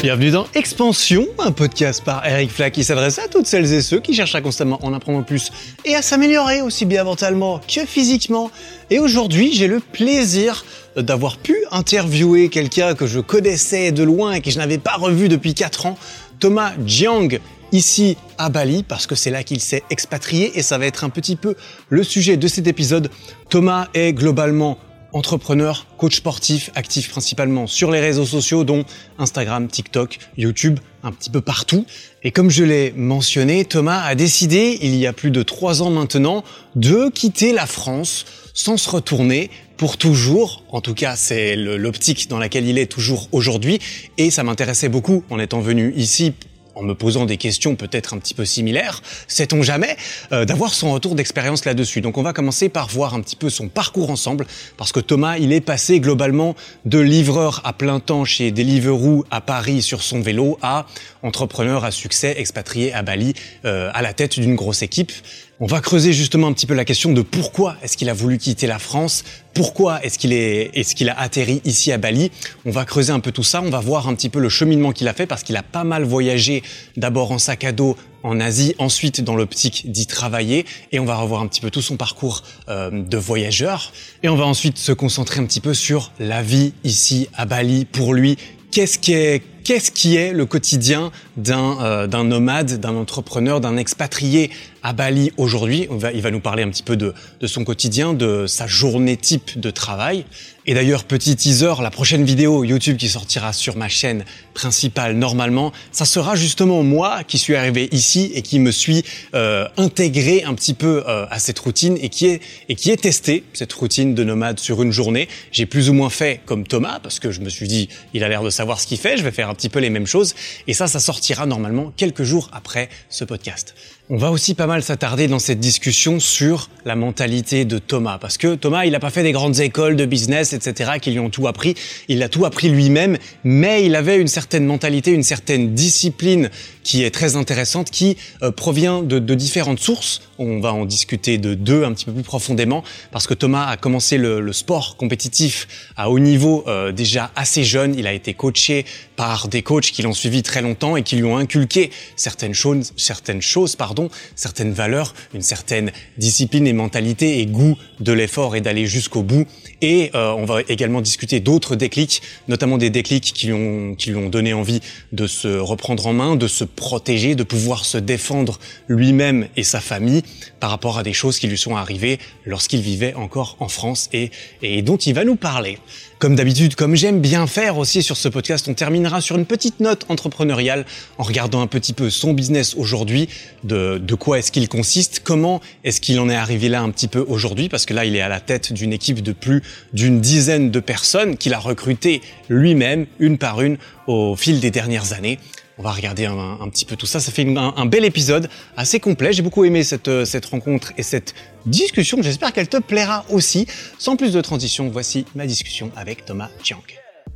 Bienvenue dans Expansion, un podcast par Eric Flack qui s'adresse à toutes celles et ceux qui cherchent à constamment en apprendre plus et à s'améliorer aussi bien mentalement que physiquement. Et aujourd'hui, j'ai le plaisir d'avoir pu interviewer quelqu'un que je connaissais de loin et que je n'avais pas revu depuis 4 ans, Thomas Jiang, ici à Bali, parce que c'est là qu'il s'est expatrié et ça va être un petit peu le sujet de cet épisode. Thomas est globalement entrepreneur, coach sportif, actif principalement sur les réseaux sociaux dont Instagram, TikTok, YouTube, un petit peu partout. Et comme je l'ai mentionné, Thomas a décidé, il y a plus de trois ans maintenant, de quitter la France sans se retourner pour toujours. En tout cas, c'est l'optique dans laquelle il est toujours aujourd'hui. Et ça m'intéressait beaucoup en étant venu ici en me posant des questions peut-être un petit peu similaires, sait-on jamais, euh, d'avoir son retour d'expérience là-dessus. Donc on va commencer par voir un petit peu son parcours ensemble, parce que Thomas, il est passé globalement de livreur à plein temps chez Deliveroo à Paris sur son vélo à entrepreneur à succès expatrié à Bali euh, à la tête d'une grosse équipe. On va creuser justement un petit peu la question de pourquoi est-ce qu'il a voulu quitter la France, pourquoi est-ce qu'il est, est-ce qu'il a atterri ici à Bali. On va creuser un peu tout ça, on va voir un petit peu le cheminement qu'il a fait parce qu'il a pas mal voyagé, d'abord en sac à dos en Asie, ensuite dans l'optique d'y travailler, et on va revoir un petit peu tout son parcours euh, de voyageur, et on va ensuite se concentrer un petit peu sur la vie ici à Bali pour lui. Qu'est-ce qui est qu'est-ce qui est le quotidien d'un euh, d'un nomade, d'un entrepreneur, d'un expatrié à Bali aujourd'hui? Il va nous parler un petit peu de, de son quotidien, de sa journée type de travail. Et d'ailleurs, petit teaser, la prochaine vidéo YouTube qui sortira sur ma chaîne principale normalement, ça sera justement moi qui suis arrivé ici et qui me suis euh, intégré un petit peu euh, à cette routine et qui est et qui est testé cette routine de nomade sur une journée. J'ai plus ou moins fait comme Thomas parce que je me suis dit il a l'air de savoir ce qu'il fait, je vais faire un petit peu les mêmes choses et ça ça sortira normalement quelques jours après ce podcast. On va aussi pas mal s'attarder dans cette discussion sur la mentalité de Thomas, parce que Thomas, il n'a pas fait des grandes écoles de business, etc., qui lui ont tout appris. Il a tout appris lui-même, mais il avait une certaine mentalité, une certaine discipline qui est très intéressante, qui euh, provient de, différentes sources. On va en discuter de deux un petit peu plus profondément, parce que Thomas a commencé le, le sport compétitif à haut niveau euh, déjà assez jeune. Il a été coaché par des coachs qui l'ont suivi très longtemps et qui lui ont inculqué certaines choses, certaines choses, pardon certaines valeurs, une certaine discipline et mentalité et goût de l'effort et d'aller jusqu'au bout. Et euh, on va également discuter d'autres déclics, notamment des déclics qui lui, ont, donné envie de se reprendre en main, de se protéger, de pouvoir se défendre lui-même et sa famille par rapport à des choses qui lui sont arrivées lorsqu'il vivait encore en France et, et dont il va nous parler. Comme d'habitude, comme j'aime bien faire aussi sur ce podcast, on terminera sur une petite note entrepreneuriale en regardant un petit peu son business aujourd'hui, de, quoi est-ce qu'il consiste, comment est-ce qu'il en est arrivé là un petit peu aujourd'hui, parce que là, il est à la tête d'une équipe de plus d'une dizaine de personnes qu'il a recrutées lui-même, une par une, au fil des dernières années. On va regarder un, un, petit peu tout ça. Ça fait un, un, bel épisode, assez complet. J'ai beaucoup aimé cette, euh, cette rencontre et cette discussion. J'espère qu'elle te plaira aussi. Sans plus de transition, voici ma discussion avec Thomas Chiang.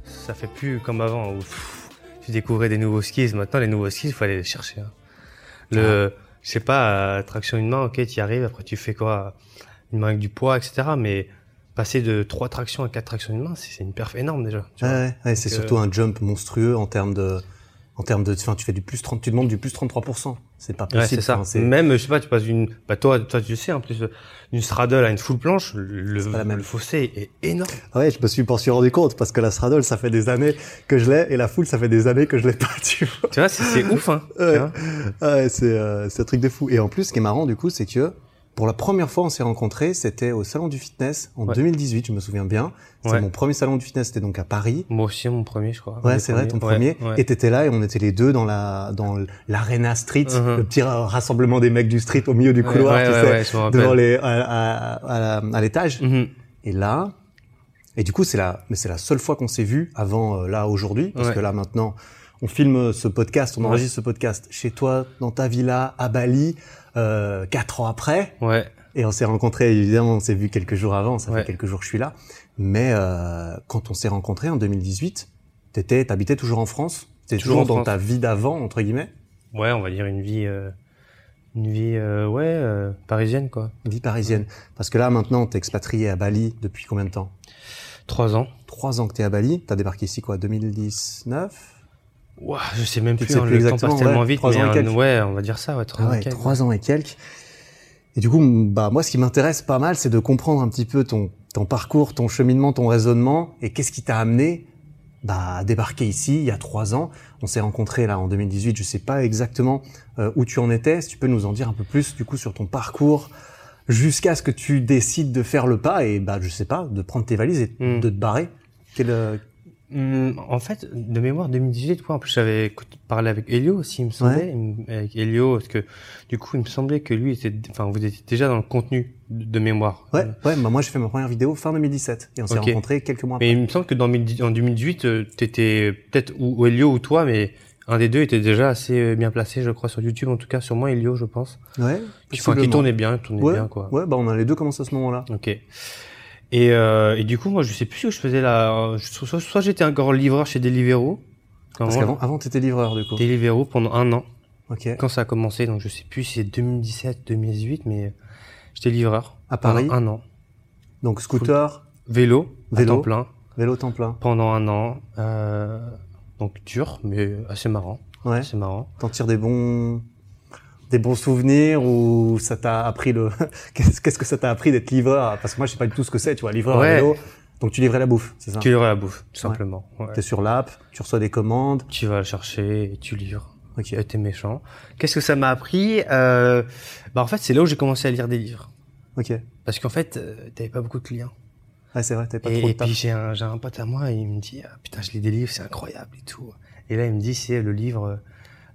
Ça fait plus comme avant où pff, tu découvrais des nouveaux skis. Maintenant, les nouveaux skis, il faut aller les chercher. Hein. Le, ah. je sais pas, euh, traction une main, ok, tu y arrives. Après, tu fais quoi? Une main avec du poids, etc. Mais passer de 3 tractions à 4 tractions une main, c'est une perf énorme déjà. Tu ouais, ouais c'est surtout un jump monstrueux en termes de en termes de, enfin, tu fais du plus 30, tu demandes du plus 33%. C'est pas possible. Ouais, c'est ça. Enfin, Même, je sais pas, tu passes une, bah, toi, toi, tu sais, en plus, une straddle à une full planche, le, le fossé est énorme. Ouais, je me suis pas rendu compte parce que la straddle, ça fait des années que je l'ai et la full, ça fait des années que je l'ai pas, tu vois. Tu vois, c'est ouf, hein. Ouais, ouais c'est, euh, c'est un truc de fou. Et en plus, ce qui est marrant, du coup, c'est que, pour la première fois, on s'est rencontrés, c'était au salon du fitness en ouais. 2018, je me souviens bien. C'est mon premier salon du fitness, c'était donc à Paris. Moi aussi, mon premier, je crois. Ouais, c'est vrai, ton premier. Ouais, et t'étais là et on était les deux dans la dans l'arena street, uh -huh. le petit rassemblement des mecs du street au milieu du couloir, tu sais, devant les à, à, à l'étage. -huh. Et là, et du coup, c'est la mais c'est la seule fois qu'on s'est vu avant euh, là aujourd'hui, parce que là maintenant, on filme ce podcast, on enregistre ce podcast chez toi, dans ta villa à Bali euh, quatre ans après. Ouais. Et on s'est rencontrés, évidemment, on s'est vu quelques jours avant, ça fait quelques jours que je suis là. Mais euh, quand on s'est rencontrés en 2018, t'étais, t'habitais toujours en France? T'étais toujours, toujours dans France. ta vie d'avant, entre guillemets? Ouais, on va dire une vie, euh, une vie, euh, ouais, euh, parisienne, quoi. Une vie parisienne. Parce que là, maintenant, t'es expatrié à Bali depuis combien de temps? Trois ans. Trois ans que t'es à Bali. T'as débarqué ici, quoi, 2019 Ouah, je sais même Tu plus, sais hein, plus le temps passe tellement ouais, vite, trois mais ans et un- quelques. ouais, on va dire ça, ouais, trois Ah ans et ouais, quelques. trois ans et quelques. Et du coup, bah moi, ce qui m'intéresse pas mal, c'est de comprendre un petit peu ton ton parcours, ton cheminement, ton raisonnement, et qu'est-ce qui t'a amené bah, à débarquer ici il y a trois ans? On s'est rencontrés là en 2018. Je sais pas exactement euh, où tu en étais. Si tu peux nous en dire un peu plus du coup sur ton parcours jusqu'à ce que tu décides de faire le pas et bah je sais pas, de prendre tes valises et Hmm. de te barrer. Quel, euh, Hum, en fait, de mémoire 2018, quoi. En plus, j'avais parlé avec Elio aussi, il me semblait, avec Elio, parce que du coup, il me semblait que lui était, enfin, vous étiez déjà dans le contenu de, mémoire. Ouais, ouais. Bah moi, j'ai fait ma première vidéo fin 2017 et on s'est rencontrés quelques mois après. Mais il me semble que dans, 2010 en 2018, euh, t'étais peut-être ou, Elio ou toi, mais un des deux était déjà assez euh, bien placé, je crois, sur YouTube, en tout cas, sûrement Elio, je pense. Ouais. Qui, enfin, qui tournait bien, tournait Ouais, bien, quoi. ouais, bah on a les deux commencé à ce moment-là. Ok. Et, euh, et du coup, moi, je sais plus ce que je faisais là. Soit, soit j'étais encore livreur chez Deliveroo. Parce qu'avant, avant, t'étais livreur du coup. Deliveroo pendant un an. Ok. Quand ça a commencé, donc je sais plus si c'est 2017, 2018, mais j'étais livreur. À Paris. Pendant un an. Donc scooter, Vélo, Vélo. à temps plein, vélo temps plein. pendant un an. Euh, donc dur, mais assez marrant. Ouais. Assez marrant. T'en tires des bons, des bons souvenirs ou ça t'a appris le, qu'est-ce que ça t'a appris d'être livreur? Parce que moi, je sais pas du tout ce que c'est, tu vois, livreur à Ouais. vélo. Donc tu livrais la bouffe, c'est ça? Tu livres la bouffe, tout simplement. Ouais. T'es sur l'app, tu reçois des commandes. Tu vas le chercher et tu livres. Ok. Et t'es méchant. Qu'est-ce que ça m'a appris? Euh, Bah en fait, c'est là où j'ai commencé à lire des livres. Ok. Parce qu'en fait, euh, t'avais pas beaucoup de clients. Ouais, c'est vrai, t'avais pas et trop de et puis j'ai un, j'ai un pote à moi, il me dit ah, putain je lis des livres, c'est incroyable et tout. Et là il me dit c'est le livre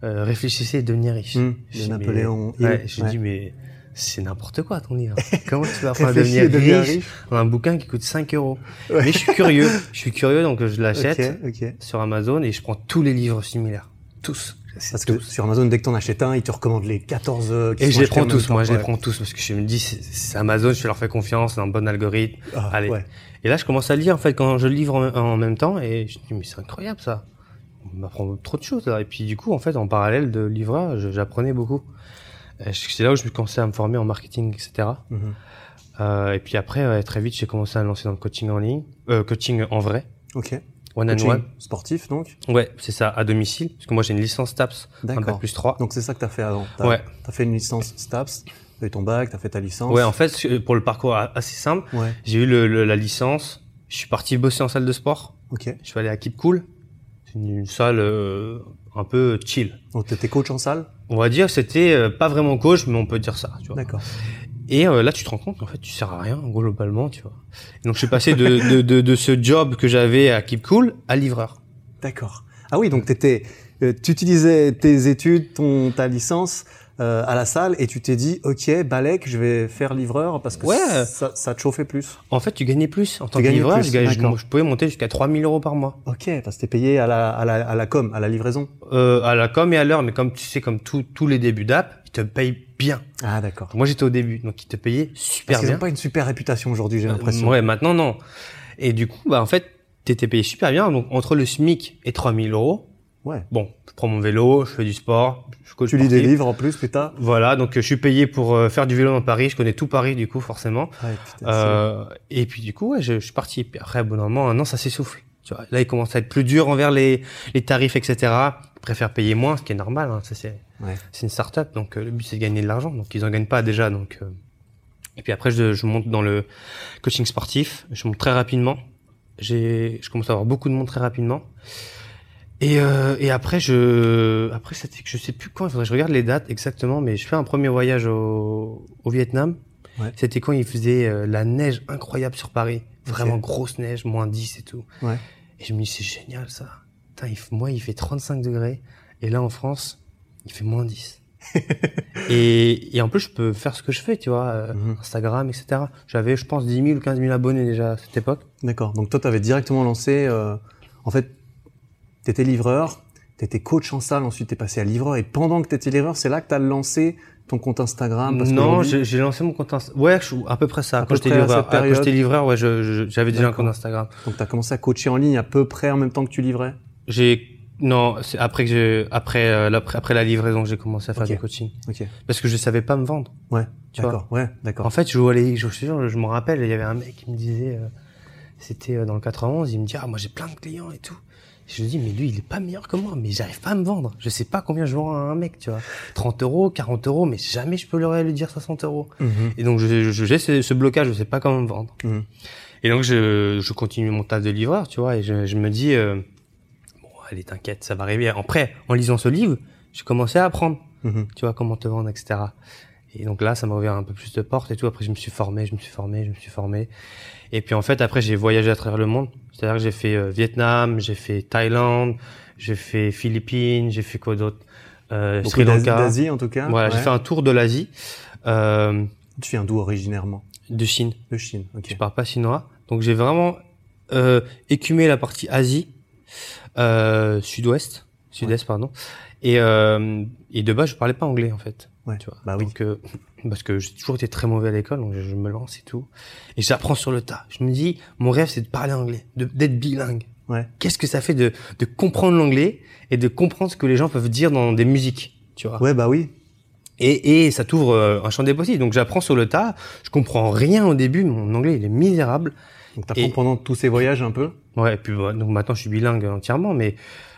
euh, Réfléchissez et devenez riche. Je de dis, Napoléon mais- Ouais, ouais. dit mais c'est n'importe quoi ton livre. Comment tu vas faire devenir riche, riche. dans un bouquin qui coûte 5 euros Ouais. Mais je suis curieux, je suis curieux donc je l'achète Ok, ok. sur Amazon et je prends tous les livres similaires, tous. Parce que sur Amazon, dès que t'en achètes un, ils te recommandent les 14 euh, qui Et je les prends tous, temps. moi je les Ouais. prends tous parce que je me dis c'est c'est Amazon, je leur fais confiance, c'est un bon algorithme. Ah, Allez. ouais. Et là, je commence à lire en fait quand je livre en, en même temps et je me dis mais c'est incroyable ça. On m'apprend trop de choses là. Et puis du coup, en fait, en parallèle de livreur, je- j'apprenais beaucoup. C'est là où je me commençais à me former en marketing, etc. Mhm. Euh, et puis après, ouais, très vite, j'ai commencé à me lancer dans le coaching en ligne, euh, coaching en vrai, Ok. one Coaching on one. sportif, donc? Ouais, c'est ça, à domicile, parce que moi j'ai une licence TAPS, un bac plus 3. Donc c'est ça que t'as fait avant. Ouais. T'as fait une licence STAPS, t'as eu ton bac, t'as fait ta licence. Ouais, en fait, pour le parcours assez simple, Ouais. j'ai eu le, le- la licence, je suis parti bosser en salle de sport, Ok. je suis allé à Keep Cool, une, salle euh, un peu chill. Donc t'étais coach en salle? On va dire que c'était euh, pas vraiment coach, mais on peut dire ça. D'accord. Et euh, là, tu te rends compte qu'en fait, tu sers à rien, globalement, tu vois. Et donc, je suis passé de, de, de, de ce job que j'avais à Keep Cool à livreur. D'accord. Ah oui, donc t'étais, euh, tu utilisais tes études, ton ta licence euh, à la salle et tu t'es dit, ok, Balek, je vais faire livreur parce que Ouais. ça, ça te chauffait plus. En fait, tu gagnais plus. En tant Tu que livreur, plus, je, gagnais- je, pouvais monter jusqu'à 3000 euros par mois. Ok, parce que t'es payé à la, à la, à la com, à la livraison. Euh, à la com et à l'heure, mais comme tu sais, comme tout- tous les débuts d'app, ils te payent bien. Ah d'accord. Moi, j'étais au début, donc ils te payaient super Parce bien. n'ont pas une super réputation aujourd'hui, j'ai l'impression. Euh, ouais, maintenant, non. Et du coup, bah, en fait, t'étais payé super bien. Donc, entre le SMIC et 3000 euros, Ouais. bon, je prends mon vélo, je fais du sport, je coach Tu lis des livres en plus, putain. Voilà, donc je suis payé pour euh, faire du vélo dans Paris. Je connais tout Paris, du coup, forcément. Ouais, putain, Euh, et puis, du coup, ouais, je, je suis parti. Puis après, bon, normalement, un an, ça s'essouffle. Tu vois, là, il commence à être plus dur envers les, les tarifs, etc. Ils préfèrent payer moins, ce qui est normal. Hein, c'est, Ouais. une start-up, donc euh, le but, c'est de gagner de l'argent. Donc, ils en gagnent pas déjà. Donc. Et puis après, je, je monte dans le coaching sportif. Je monte très rapidement. Je commence à avoir beaucoup de monde très rapidement. Et, euh, et après, je, après, c'était, je sais plus quand. Il faudrait que je regarde les dates exactement, mais je fais un premier voyage au, au Vietnam. Ouais. C'était quand il faisait euh, la neige incroyable sur Paris, vraiment grosse neige, moins 10 et tout. Ouais. Et je me dis c'est génial ça. Putain, il moi il fait 35 degrés et là en France il fait moins 10. et, et en plus je peux faire ce que je fais, tu vois, euh, Mhm. Instagram, etc. J'avais je pense 10 000 ou 15 000 abonnés déjà à cette époque. D'accord. Donc toi, tu avais directement lancé. euh, en fait, t'étais livreur, t'étais coach en salle, ensuite t'es passé à livreur. Et pendant que t'étais livreur, c'est là que t'as lancé ton compte Instagram. Parce non, j'ai lancé mon compte Instagram. Ouais, je, à peu près ça. À quand j'étais livreur, quand j'étais livreur, ouais, j'avais déjà un compte Instagram. Donc t'as commencé à coacher en ligne à peu près en même temps que tu livrais. J'ai non, c'est après que j'ai après euh, la, après la livraison que j'ai commencé à faire du coaching parce que je savais pas me vendre. Ouais. D'accord. Ouais. D'accord. En fait, je les, je, je, je me rappelle, il y avait un mec qui me disait, euh, c'était euh, dans le 91, il me dit, ah, moi j'ai plein de clients et tout. Je me dis, mais lui, il est pas meilleur que moi, mais j'arrive pas à me vendre. Je sais pas combien je vends à un mec, tu vois. 30 euros, 40 euros, mais jamais je peux leur lui dire 60 euros. Mhm. Et donc, je, je, j'ai ce, ce blocage, je sais pas comment me vendre. Mhm. Et donc, je, je continue mon tas de livreur, tu vois, et je, je me dis, euh, bon, allez, t'inquiète, ça va arriver. Après, en lisant ce livre, j'ai commencé à apprendre, Mhm. tu vois, comment te vendre, etc. Et donc là, ça m'a ouvert un peu plus de portes et tout. Après, je me suis formé, je me suis formé, je me suis formé. Et puis en fait, après, j'ai voyagé à travers le monde. C'est-à-dire que j'ai fait euh, Vietnam, j'ai fait Thaïlande, j'ai fait Philippines, j'ai fait quoi d'autre? Euh, Sri Lanka. d'Asie en tout cas. Voilà, j'ai fait un tour de l'Asie, euh, Tu viens d'où originairement? de Chine. De Chine. Ok. Je parle pas chinois, donc j'ai vraiment euh, écumé la partie Asie, euh, Sud-Ouest, Sud-Est pardon. Et, euh, et de base, je parlais pas anglais en fait. Ouais. Tu vois. Bah oui. Donc, euh, parce que j'ai toujours été très mauvais à l'école, donc je, me lance et tout. Et j'apprends sur le tas. Je me dis, mon rêve, c'est de parler anglais, d'être bilingue. Ouais. Qu'est-ce que ça fait de, de comprendre l'anglais et de comprendre ce que les gens peuvent dire dans des musiques, tu vois? Ouais, bah oui. Et, et ça t'ouvre euh, un champ des possibles. Donc j'apprends sur le tas. Je comprends rien au début. Mon anglais, il est misérable. Donc t'apprends Et- pendant tous ces voyages un peu? Ouais, et puis bah, donc maintenant je suis bilingue entièrement, mais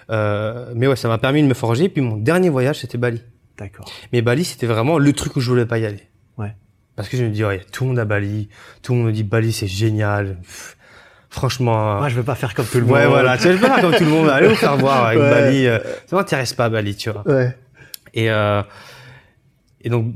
euh, mais ouais, ça m'a permis de me forger. Puis mon dernier voyage, c'était Bali. D'accord. Mais Bali, c'était vraiment le truc où je voulais pas y aller. Ouais. Parce que je me dis, ouais, tout le monde à Bali, tout le monde me dit Bali, c'est génial. Pff, franchement. Moi, je veux pas faire comme tout le monde. ouais, voilà, tu je peux pas comme tout le monde. Allez vous faire voir avec Ouais. Bali. Euh, ça m'intéresse pas Bali, tu vois. Ouais. Et euh, et donc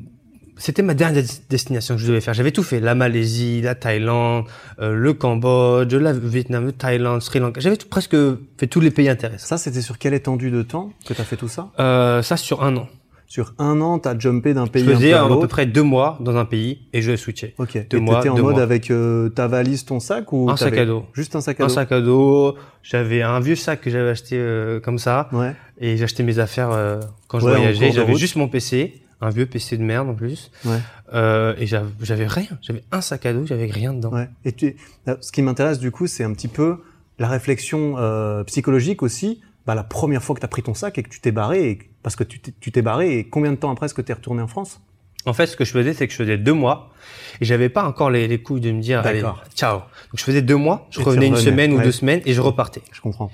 c'était ma dernière des- destination que je devais faire. J'avais tout fait, la Malaisie, la Thaïlande, euh, le Cambodge, le Vietnam, le Thaïlande, Sri Lanka. J'avais presque fait tous les pays intéressants. Ça, c'était sur quelle étendue de temps que t'as fait tout ça? Euh, ça sur un an. Sur un an, t'as jumpé d'un Je pays un faisais peu à à, peu près deux mois dans un pays et je switchais. Ok. deux Et mois, t'étais en deux mode mois. avec euh, ta valise, ton sac ou Un sac à dos. Juste un sac à Un dos. sac à dos. J'avais un vieux sac que j'avais acheté euh, comme ça Ouais. et j'achetais mes affaires euh, quand je Ouais, voyageais. J'avais juste mon PC, un vieux PC de merde en plus. Ouais. Euh, et j'avais rien. J'avais un sac à dos, j'avais rien dedans. Ouais. Et tu, ce qui m'intéresse du coup, c'est un petit peu la réflexion psychologique aussi. Bah, la première fois que tu as pris ton sac et que tu t'es barré, et, parce que tu t'es- tu barré, et combien de temps après est-ce que tu es retourné en France? En fait, ce que je faisais, c'est que je faisais deux mois et j'avais pas encore les, les couilles de me dire, allez, ciao. Donc je faisais deux mois, je Et tu revenais une semaine ou deux semaines et je repartais. Je comprends.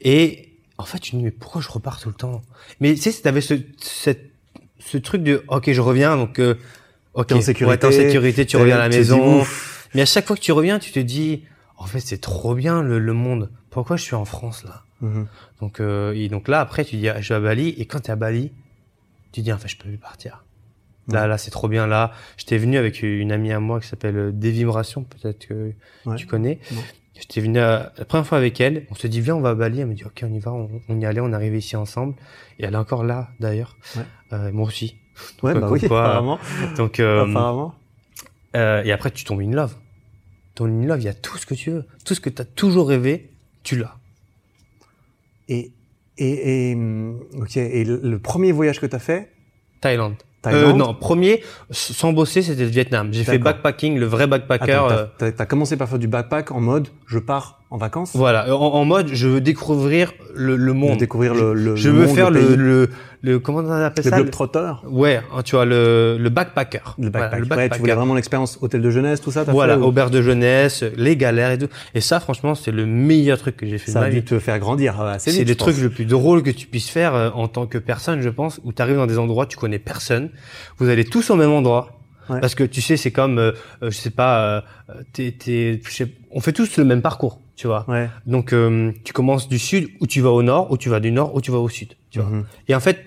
Et en fait, je me dis, mais pourquoi je repars tout le temps? Mais tu sais, t'avais ce, cette, ce truc de, ok, je reviens, donc, euh, ok, T'es en sécurité, ouais, en sécurité, tu reviens à la tu maison. Mais à chaque fois que tu reviens, tu te dis, en fait, c'est trop bien le, le monde. Pourquoi je suis en France là? Mhm. Donc, euh, et donc là, après, tu dis, ah, je vais à Bali. Et quand t'es à Bali, tu dis, en fait, je peux plus partir. Là, Ouais. là, c'est trop bien. Là, j'étais venu avec une amie à moi qui s'appelle euh, Des Vibrations, peut-être que Ouais. tu connais. J'étais venu euh, la première fois avec elle. On se dit, viens, on va à Bali. Elle me dit, ok, on y va. On, on y allait. On est arrivé ici ensemble. Et elle est encore là, d'ailleurs. Euh, moi aussi. Ouais, Donc, bah oui, quoi, apparemment. Donc, euh, apparemment. euh, et après, tu tombes in love. Ton in love, il y a tout ce que tu veux. Tout ce que tu as toujours rêvé, tu l'as. Et, et, et, ok. Et le, premier voyage que tu as fait, Thaïlande. Thaïlande Euh, non, premier, sans bosser, c'était le Vietnam. J'ai fait backpacking, le vrai backpacker. Euh, t'as, t'as- t'as commencé par faire du backpack en mode je pars en vacances, voilà, en, en mode, je veux découvrir le, le de monde. découvrir le, le je le veux monde, faire le, le, le, le, comment on appelle le ça? Globetrotter. Ouais, hein, tu vois, le, le backpacker. Le Voilà, backpack. le Ouais, backpacker. tu voulais vraiment l'expérience hôtel de jeunesse, tout ça, Voilà, fait ou- auberge de jeunesse, les galères et tout. Et ça, franchement, c'est le meilleur truc que j'ai fait Ça de a ma dû vie. te faire grandir euh, assez vite. C'est trucs pense. le plus drôle que tu puisses faire euh, en tant que personne, je pense, où tu arrives dans des endroits, tu connais personne, vous allez tous au même endroit. Ouais. Parce que tu sais, c'est comme, euh, euh, je sais pas, euh, je sais- on fait tous le même parcours, tu vois. Ouais. Donc, euh, tu commences du sud, ou tu vas au nord, ou tu vas du nord, ou tu vas au sud, tu vois. Mhm. Et en fait,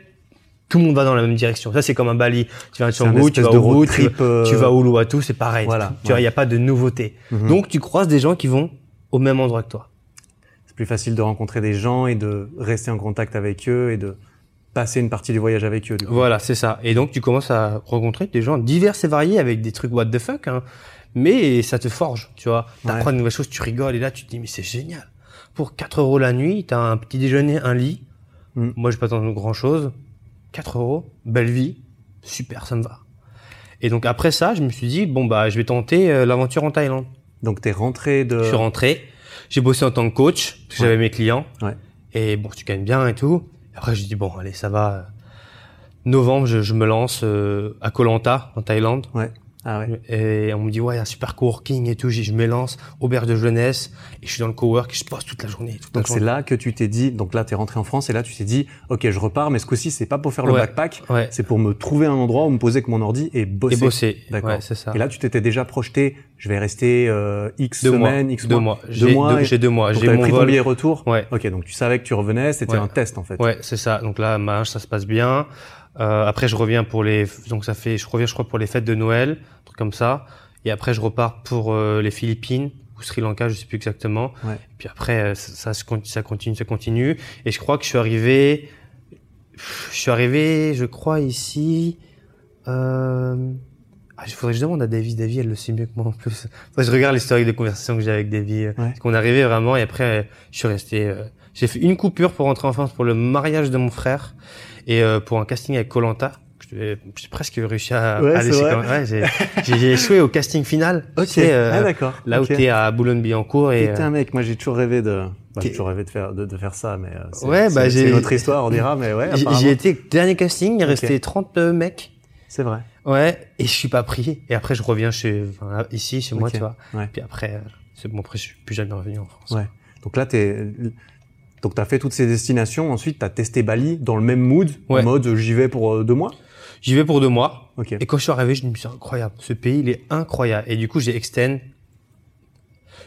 tout le monde va dans la même direction. Ça, c'est comme un Bali. Tu vas un Canggu, tu vas au road trip, euh, tu vas au Uluwatu, c'est pareil. Voilà, Tu vois, il n'y a pas de nouveauté. Mhm. Donc, tu croises des gens qui vont au même endroit que toi. C'est plus facile de rencontrer des gens et de rester en contact avec eux et de passer une partie du voyage avec eux. Du coup. Voilà, c'est ça. Et donc, tu commences à rencontrer des gens divers et variés avec des trucs what the fuck, hein. Mais ça te forge, tu vois. T'apprends Ouais. de nouvelles choses, tu rigoles, et là, tu te dis, mais c'est génial. Pour 4 euros la nuit, t'as un petit déjeuner, un lit. Mm. Moi, j'ai pas tant grand chose. 4 euros, belle vie. Super, ça me va. Et donc, après ça, je me suis dit, bon, bah, je vais tenter euh, l'aventure en Thaïlande. Donc t'es rentré de. Je suis rentré, j'ai bossé en tant que coach, parce que Ouais. j'avais mes clients. Ouais. Et bon, tu gagnes bien et tout. Après, j'ai dit, bon, allez, ça va. Novembre, je, je me lance euh, à Koh Lanta, en Thaïlande. Ouais. Ah ouais. Et on me dit, ouais, un super coworking et tout. Je me lance, auberge de jeunesse, et je suis dans le cowork, je passe toute la journée. Toute Donc c'est là que tu t'es dit, donc là t'es rentré en France et là tu t'es dit, ok je repars, mais ce coup-ci c'est pas pour faire le Ouais. backpack, Ouais. c'est pour me trouver un endroit où me poser avec mon ordi et bosser. Et bosser. D'accord. Ouais, c'est ça. Et là tu t'étais déjà projeté, je vais rester euh, X deux mois. semaines, X deux mois. mois. Deux mois deux, et- j'ai deux mois. J'ai mon pris ton vol. billet retour. Ouais. Ok, donc tu savais que tu revenais, c'était un test en fait. Ouais, c'est ça. Donc là, ma ça se passe bien. Euh, après, je reviens pour les, donc ça fait, je reviens, je crois, pour les fêtes de Noël, un truc comme ça. Et après, je repars pour euh, les Philippines ou Sri Lanka, je sais plus exactement. Ouais. Et puis après, euh, ça, ça, ça continue, ça continue. Et je crois que je suis arrivé, je suis arrivé, je crois ici. Euh... Ah, il faudrait que je demande à Davy. Davy, elle le sait mieux que moi en plus. Je regarde l'historique de conversation que j'ai avec Davy. Parce qu'on est arrivé vraiment et après, je suis resté. euh, j'ai fait une coupure pour rentrer en France pour le mariage de mon frère et euh, pour un casting avec Colanta. J'ai presque réussi à Ouais. Ouais, j'ai- échoué au casting final. Ok. Tu sais, euh, ah d'accord. là Ok. où t'es à Boulogne-Billancourt et. T'es un mec, moi j'ai toujours rêvé de, bah, j'ai toujours rêvé de faire, de, de faire ça, mais euh, c'est, Ouais, c'est- bah, une autre histoire, on dira, mais ouais, J'ai- été dernier casting, il Ok. restait 30 euh, mecs. c'est vrai. Ouais, et je suis pas pris. Et après, je reviens chez, enfin, ici, chez moi, tu vois. Ouais. Puis après, euh, c'est bon, après, je suis plus jamais revenu en France. Ouais. Donc là, t'es, donc t'as fait toutes ces destinations. Ensuite, t'as testé Bali dans le même mood, Ouais. en mode euh, j'y vais pour euh, deux mois? J'y vais pour deux mois. Ok. Et quand je suis arrivé, je me suis dit, c'est incroyable. Ce pays, il est incroyable. Et du coup, j'ai extend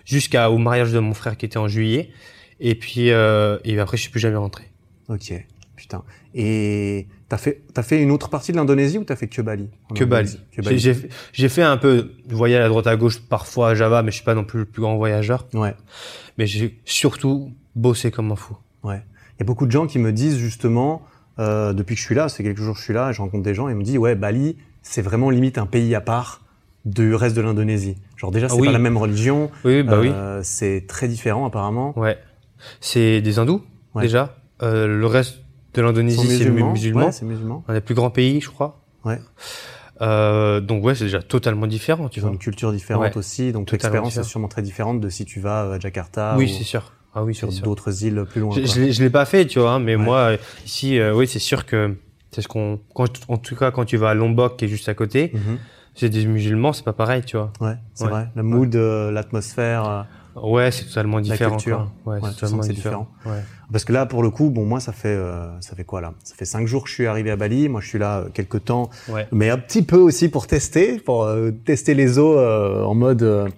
jusqu'à au mariage de mon frère qui était en juillet. Et puis, euh, et après, je suis plus jamais rentré. Ok. Putain. Et t'as fait, t'as fait une autre partie de l'Indonésie ou t'as fait que Bali? Que Bali. Bali. J'ai fait- un peu de voyage à droite à gauche, parfois à Java, mais je suis pas non plus le plus grand voyageur. Ouais. Mais j'ai surtout bossé comme un fou. Ouais. Il y a beaucoup de gens qui me disent justement, euh, depuis que je suis là, c'est quelques jours que je suis là, je rencontre des gens et ils me disent ouais Bali, c'est vraiment limite un pays à part du reste de l'Indonésie. Genre déjà Ah c'est oui. pas la même religion, Oui, bah oui. euh, c'est très différent apparemment. Ouais. C'est des hindous, Ouais. déjà. Euh, le reste de l'Indonésie, c'est musulman. musulman. Ouais, c'est musulman. Un des plus grands pays, je crois. Ouais. Euh, donc ouais, c'est déjà totalement différent, tu Ils ont vois. une culture différente Ouais. aussi, donc l'expérience est sûrement très différente de si tu vas à Jakarta oui, ou c'est sûr. Ah oui, sur d'autres îles plus loin. Je, je l'ai- je l'ai pas fait, tu vois, mais Ouais. moi ici, euh, oui, c'est sûr que c'est ce qu'on, en tout cas, quand tu vas à Lombok, qui est juste à côté, Mhm. c'est des musulmans, c'est pas pareil, tu vois. Ouais, c'est Ouais. vrai. Le mood, euh, l'atmosphère. euh, Ouais, c'est totalement différent. culture. quoi. Ouais, c'est totalement différent. Ouais. Parce que là, pour le coup, bon, moi, ça fait, ça fait quoi là? Ça fait cinq jours que je suis arrivé à Bali. Moi, je suis là quelques temps, mais un petit peu aussi pour tester, pour tester les eaux en mode.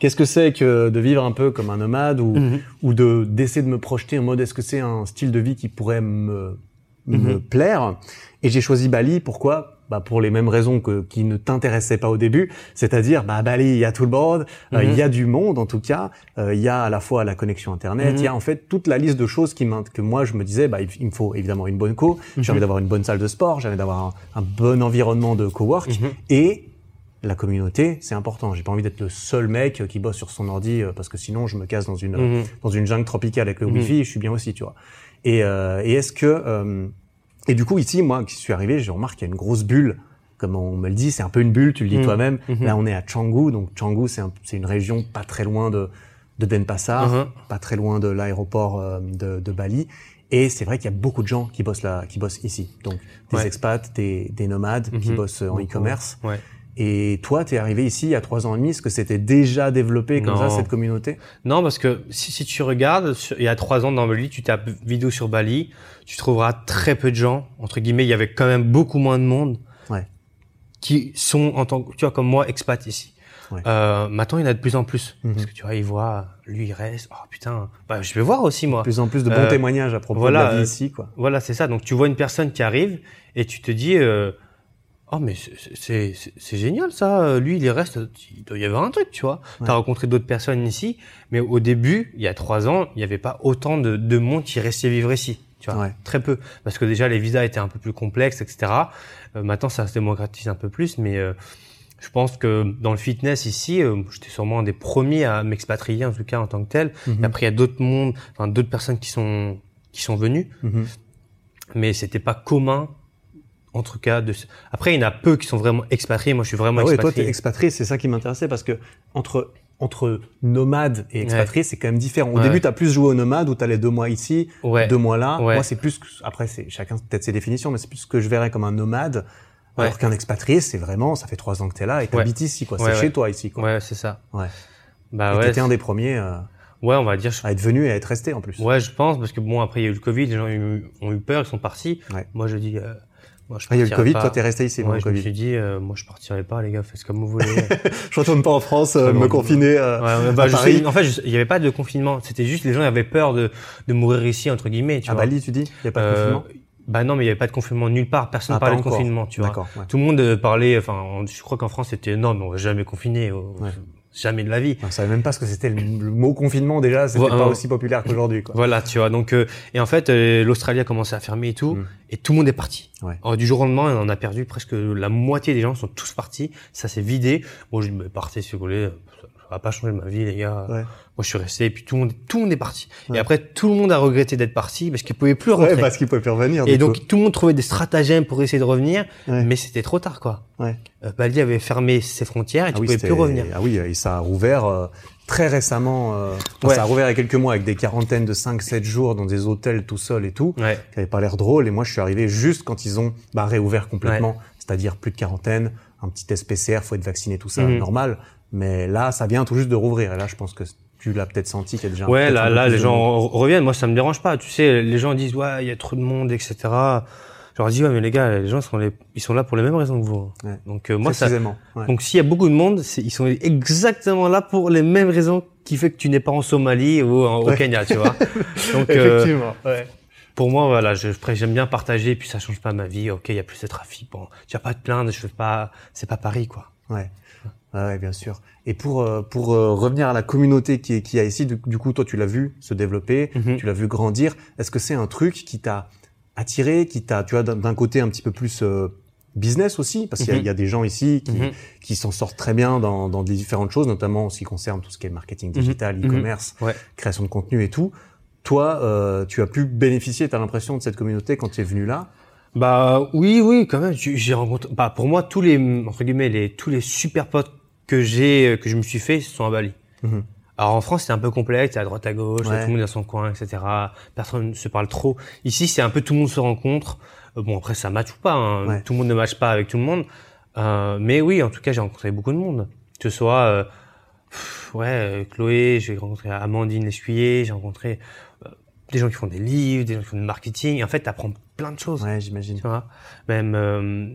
Qu'est-ce que c'est que de vivre un peu comme un nomade ou, Mhm. ou de d'essayer de me projeter en mode est-ce que c'est un style de vie qui pourrait me me Mhm. plaire? Et j'ai choisi Bali. Pourquoi? Bah pour les mêmes raisons que qui ne t'intéressaient pas au début, c'est-à-dire bah Bali il y a tout le monde, euh, Mhm. il y a du monde en tout cas, euh, il y a à la fois la connexion internet, il Mhm. y a en fait toute la liste de choses qui que moi je me disais bah il me faut évidemment une bonne co, j'ai Mhm. envie d'avoir une bonne salle de sport, j'ai envie d'avoir un, un bon environnement de cowork Mhm. et la communauté, c'est important. J'ai pas envie d'être le seul mec qui bosse sur son ordi euh, parce que sinon je me casse dans une Mhm. dans une jungle tropicale avec le Mhm. wifi, je suis bien aussi, tu vois. Et, euh, et est-ce que euh, et du coup ici, moi qui suis arrivé, je remarque qu'il y a une grosse bulle. Comme on me le dit, c'est un peu une bulle. Tu le dis Mhm. toi-même. Mhm. Là, on est à Canggu, donc Canggu, c'est un- c'est une région pas très loin de de Denpasar, pas très loin de l'aéroport euh, de, de Bali. Et c'est vrai qu'il y a beaucoup de gens qui bossent là, qui bossent ici. Donc des Ouais. expats, des, des nomades qui bossent en e-commerce. Ouais. Et toi, t'es arrivé ici il y a trois ans et demi. Est-ce que c'était déjà développé comme ça cette communauté? Non, parce que si, si tu regardes, il y a trois ans dans Bali, tu tapes vidéo sur Bali, tu trouveras très peu de gens. Entre guillemets, il y avait quand même beaucoup moins de monde Ouais. qui sont en tant que, tu vois, comme moi, expats ici. Ouais. Euh, maintenant, il y en a de plus en plus. Mhm. Parce que tu vois, ils voient, lui, il reste. Oh putain, bah, je vais voir aussi moi. De plus en plus de bons Euh, témoignages à propos voilà, de la vie euh, ici, quoi. Voilà, c'est ça. Donc tu vois une personne qui arrive et tu te dis, euh, oh mais c'est- génial ça. Euh, Lui, il reste. Il doit y avoir un truc, tu vois. Ouais. T'as rencontré d'autres personnes ici, mais au début, il y a trois ans, il n'y avait pas autant de, de monde qui restait vivre ici. Tu vois, Ouais. très peu, parce que déjà les visas étaient un peu plus complexes, etc. Euh, maintenant, ça se démocratise un peu plus, mais euh, je pense que dans le fitness ici, euh, j'étais sûrement un des premiers à m'expatrier, en tout cas en tant que tel. Mhm. Après, il y a d'autres mondes, enfin d'autres personnes qui sont qui sont venues Mhm. mais c'était pas commun en tout cas de après il y en a peu qui sont vraiment expatriés moi je suis vraiment Ah ouais, toi, expatrié t'es expatrié, c'est ça qui m'intéressait parce que entre entre nomade et expatrié, c'est quand même différent. Au Ouais. début, t'as plus joué au nomade où t'allais deux mois ici, deux mois là. Moi, c'est plus que- après, c'est chacun peut-être ses définitions, mais c'est plus ce que je verrais comme un nomade. Alors qu'un expatrié, c'est vraiment, ça fait trois ans que t'es là et t'habites ici, quoi. C'est chez toi ici, quoi. Ouais, c'est ça. Ouais. Bah et ouais. t'étais un des premiers euh, Ouais, on va dire. je- à être venu et à être resté en plus. Ouais, je pense parce que bon après il y a eu le Covid, les gens ont eu, ont eu peur, ils sont partis. Ouais. Moi je dis, euh, moi je Ah, il y a eu le Covid, pas. toi t'es resté ici Ouais, le je me Covid. suis dit, euh, moi je partirai pas, les gars, faites comme vous voulez. Je retourne pas en France, euh, Ah me confiner. euh, Ouais, bah, à Paris. sais- en fait, il y avait pas de confinement. C'était juste les gens avaient peur de, de mourir ici entre guillemets. Tu à vois. Bali, tu dis Il y a pas de Euh, confinement Bah non, mais il y avait pas de confinement nulle part. Personne Ah, parlait de encore. confinement, tu vois. Ouais. Tout le monde parlait. Enfin, je crois qu'en France c'était non, mais on va jamais confiner. oh, Ouais. Jamais de la vie. On savait même pas ce que c'était le, le mot confinement déjà. C'était pas aussi populaire qu'aujourd'hui. Voilà, tu vois. Donc, euh, et en fait, euh, l'Australie a commencé à fermer et tout, Mm. et tout le monde est parti. Ouais. Alors, du jour au lendemain, on en a perdu presque la moitié des gens sont tous partis. Ça s'est vidé. Bon, je dis, mais partez si vous voulez. Ça va pas changer ma vie, les gars. Ouais. Moi, je suis resté, et puis tout le monde, tout le monde est parti. Ouais. Et après, tout le monde a regretté d'être parti parce qu'il pouvait plus rentrer. Ouais, parce qu'il pouvait plus revenir. et donc, coup. tout le monde trouvait des stratagèmes pour essayer de revenir, mais c'était trop tard, quoi. Ouais. Euh, Bali avait fermé ses frontières et tu ah oui, pouvais plus revenir. Ah oui, et ça a rouvert euh, très récemment. euh, enfin. Ça a rouvert il y a quelques mois avec des quarantaines de 5-7 jours dans des hôtels tout seul et tout, Ouais. qui avait pas l'air drôle. Et moi, je suis arrivé juste quand ils ont bah, réouvert complètement, c'est-à-dire plus de quarantaine, un petit test PCR, faut être vacciné, tout ça, Mhm. normal. Mais là, ça vient tout juste de rouvrir. Et là, je pense que tu l'as peut-être senti qu'il y a déjà. Ouais, là, là, les gens reviennent. Moi, ça me dérange pas. Tu sais, les gens disent, ouais, il y a trop de monde, etc. Je leur dis, ouais, mais les gars, les gens sont, les... ils sont là pour les mêmes raisons que vous. Ouais. Donc, euh, moi, ça, ouais. donc, s'il y a beaucoup de monde, ils sont exactement là pour les mêmes raisons qui fait que tu n'es pas en Somalie ou en- au. Kenya, tu vois. Donc, euh, Effectivement. Ouais. pour moi, voilà, je, j'aime bien partager, puis ça change pas ma vie. Ok, il y a plus de trafic. Bon, tu as pas de plainte, je fais pas, c'est pas Paris, quoi. Ouais. Ouais, bien sûr. Et pour euh, pour euh, revenir à la communauté qui est qui a ici, du, du coup, toi, tu l'as vu se développer, Mhm. tu l'as vu grandir. Est-ce que c'est un truc qui t'a attiré, qui t'a, tu vois, d'un- côté un petit peu plus euh, business aussi, parce qu'il y a- Mhm. il y, a des gens ici qui Mhm. qui s'en sortent très bien dans dans des différentes choses, notamment en ce qui concerne tout ce qui est marketing digital, Mhm. e-commerce, Ouais. création de contenu et tout. Toi, euh, tu as pu bénéficier, t'as l'impression de cette communauté quand tu es venu là? Bah oui, oui, quand même. J'ai rencontré. Bah pour moi, tous les entre guillemets, les tous les super potes que j'ai, euh, que je me suis fait, sont à Bali. Mhm. Alors en France, c'est un peu complexe, à droite à gauche, Ouais. tout le monde dans son coin, etc. Personne ne se parle trop. Ici, c'est un peu tout le monde se rencontre. Euh, Bon après, ça match ou pas. hein. Ouais. Tout le monde ne match pas avec tout le monde. Euh, mais oui, en tout cas, j'ai rencontré beaucoup de monde. Que ce soit euh, pff, ouais, euh, Chloé, j'ai rencontré Amandine Lescuyer, j'ai rencontré des gens qui font des livres, des gens qui font du marketing. Et en fait, t'apprends plein de choses Ouais, j'imagine. même euh,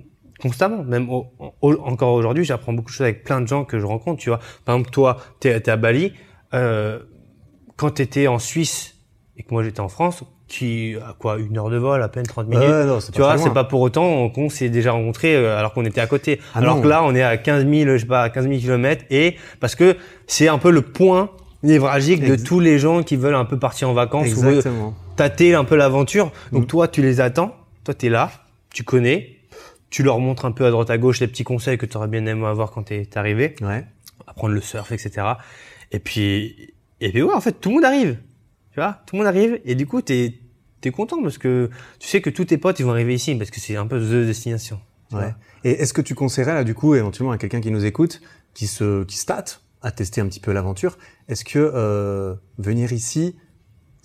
constamment même au- au- encore aujourd'hui j'apprends beaucoup de choses avec plein de gens que je rencontre tu vois par exemple toi t'es es à Bali euh, quand t'étais en Suisse et que moi j'étais en France qui à quoi une heure de vol à peine 30 minutes non, tu vois c'est pas pour autant qu'on s'est déjà rencontrés euh, alors qu'on était à côté Ah alors non. que là on est à 15 000 je sais pas à 15 000 kilomètres et parce que c'est un peu le point névralgique de Ex- tous les gens qui veulent un peu partir en vacances ou Exactement. tâter un peu l'aventure. Donc Mhm. toi, tu les attends, toi tu es là, tu connais, tu leur montres un peu à droite à gauche les petits conseils que tu aurais bien aimé avoir quand t'es t'es arrivé, Ouais. apprendre le surf, etc. Et puis, et puis ouais, en fait, tout le monde arrive. Tu vois, tout le monde arrive et du coup, t'es es content parce que tu sais que tous tes potes ils vont arriver ici parce que c'est un peu the destination. Ouais. Et est-ce que tu conseillerais là du coup éventuellement à quelqu'un qui nous écoute, qui se qui se tâte à tester un petit peu l'aventure, est-ce que euh, venir ici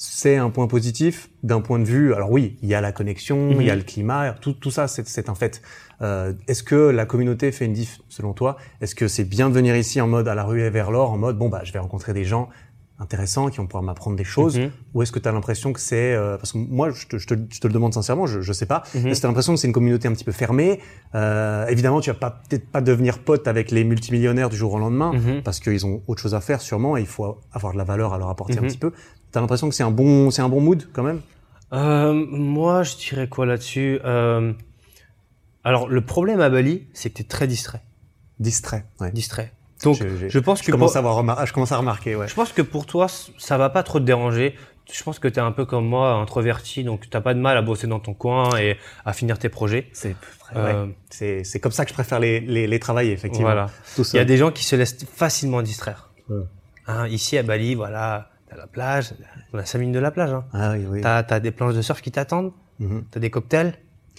c'est un point positif d'un point de vue alors oui il y a la connexion il y a Mhm. le climat tout tout ça c'est un fait euh, est-ce que la communauté fait une diff selon toi? Est-ce que c'est bien de venir ici en mode à la rue et vers l'or en mode bon bah je vais rencontrer des gens intéressants qui vont pouvoir m'apprendre des choses Mhm. ou est-ce que tu as l'impression que c'est euh, parce que moi je te, je, te, je te le demande sincèrement je je sais pas Mhm. est-ce que tu as l'impression que c'est une communauté un petit peu fermée? Euh, évidemment tu vas pas peut-être pas devenir pote avec les multimillionnaires du jour au lendemain parce qu'ils ont autre chose à faire sûrement et il faut avoir de la valeur à leur apporter un petit peu tu as l'impression que c'est un bon c'est un bon mood quand même? Euh, moi, je dirais quoi là-dessus? Euh, Alors, le problème à Bali, c'est que t'es très distrait. distrait ouais. Distrait. Donc, Je- pense je que commence pour- à avoir je commence à remarquer ouais Je pense que pour toi, ça va pas trop te déranger. Je pense que tu es un peu comme moi, introverti, donc t'as pas de mal à bosser dans ton coin et à finir tes projets. c'est Euh, ouais. c'est c'est comme ça que je préfère les les, les travailler effectivement Voilà. Il y a des gens qui se laissent facilement distraire. Hein, ici à Bali, voilà, t'as la plage, on a 5 minutes de la plage. Hein. ah oui oui T'as as des planches de surf qui t'attendent, Mhm. t'as des cocktails.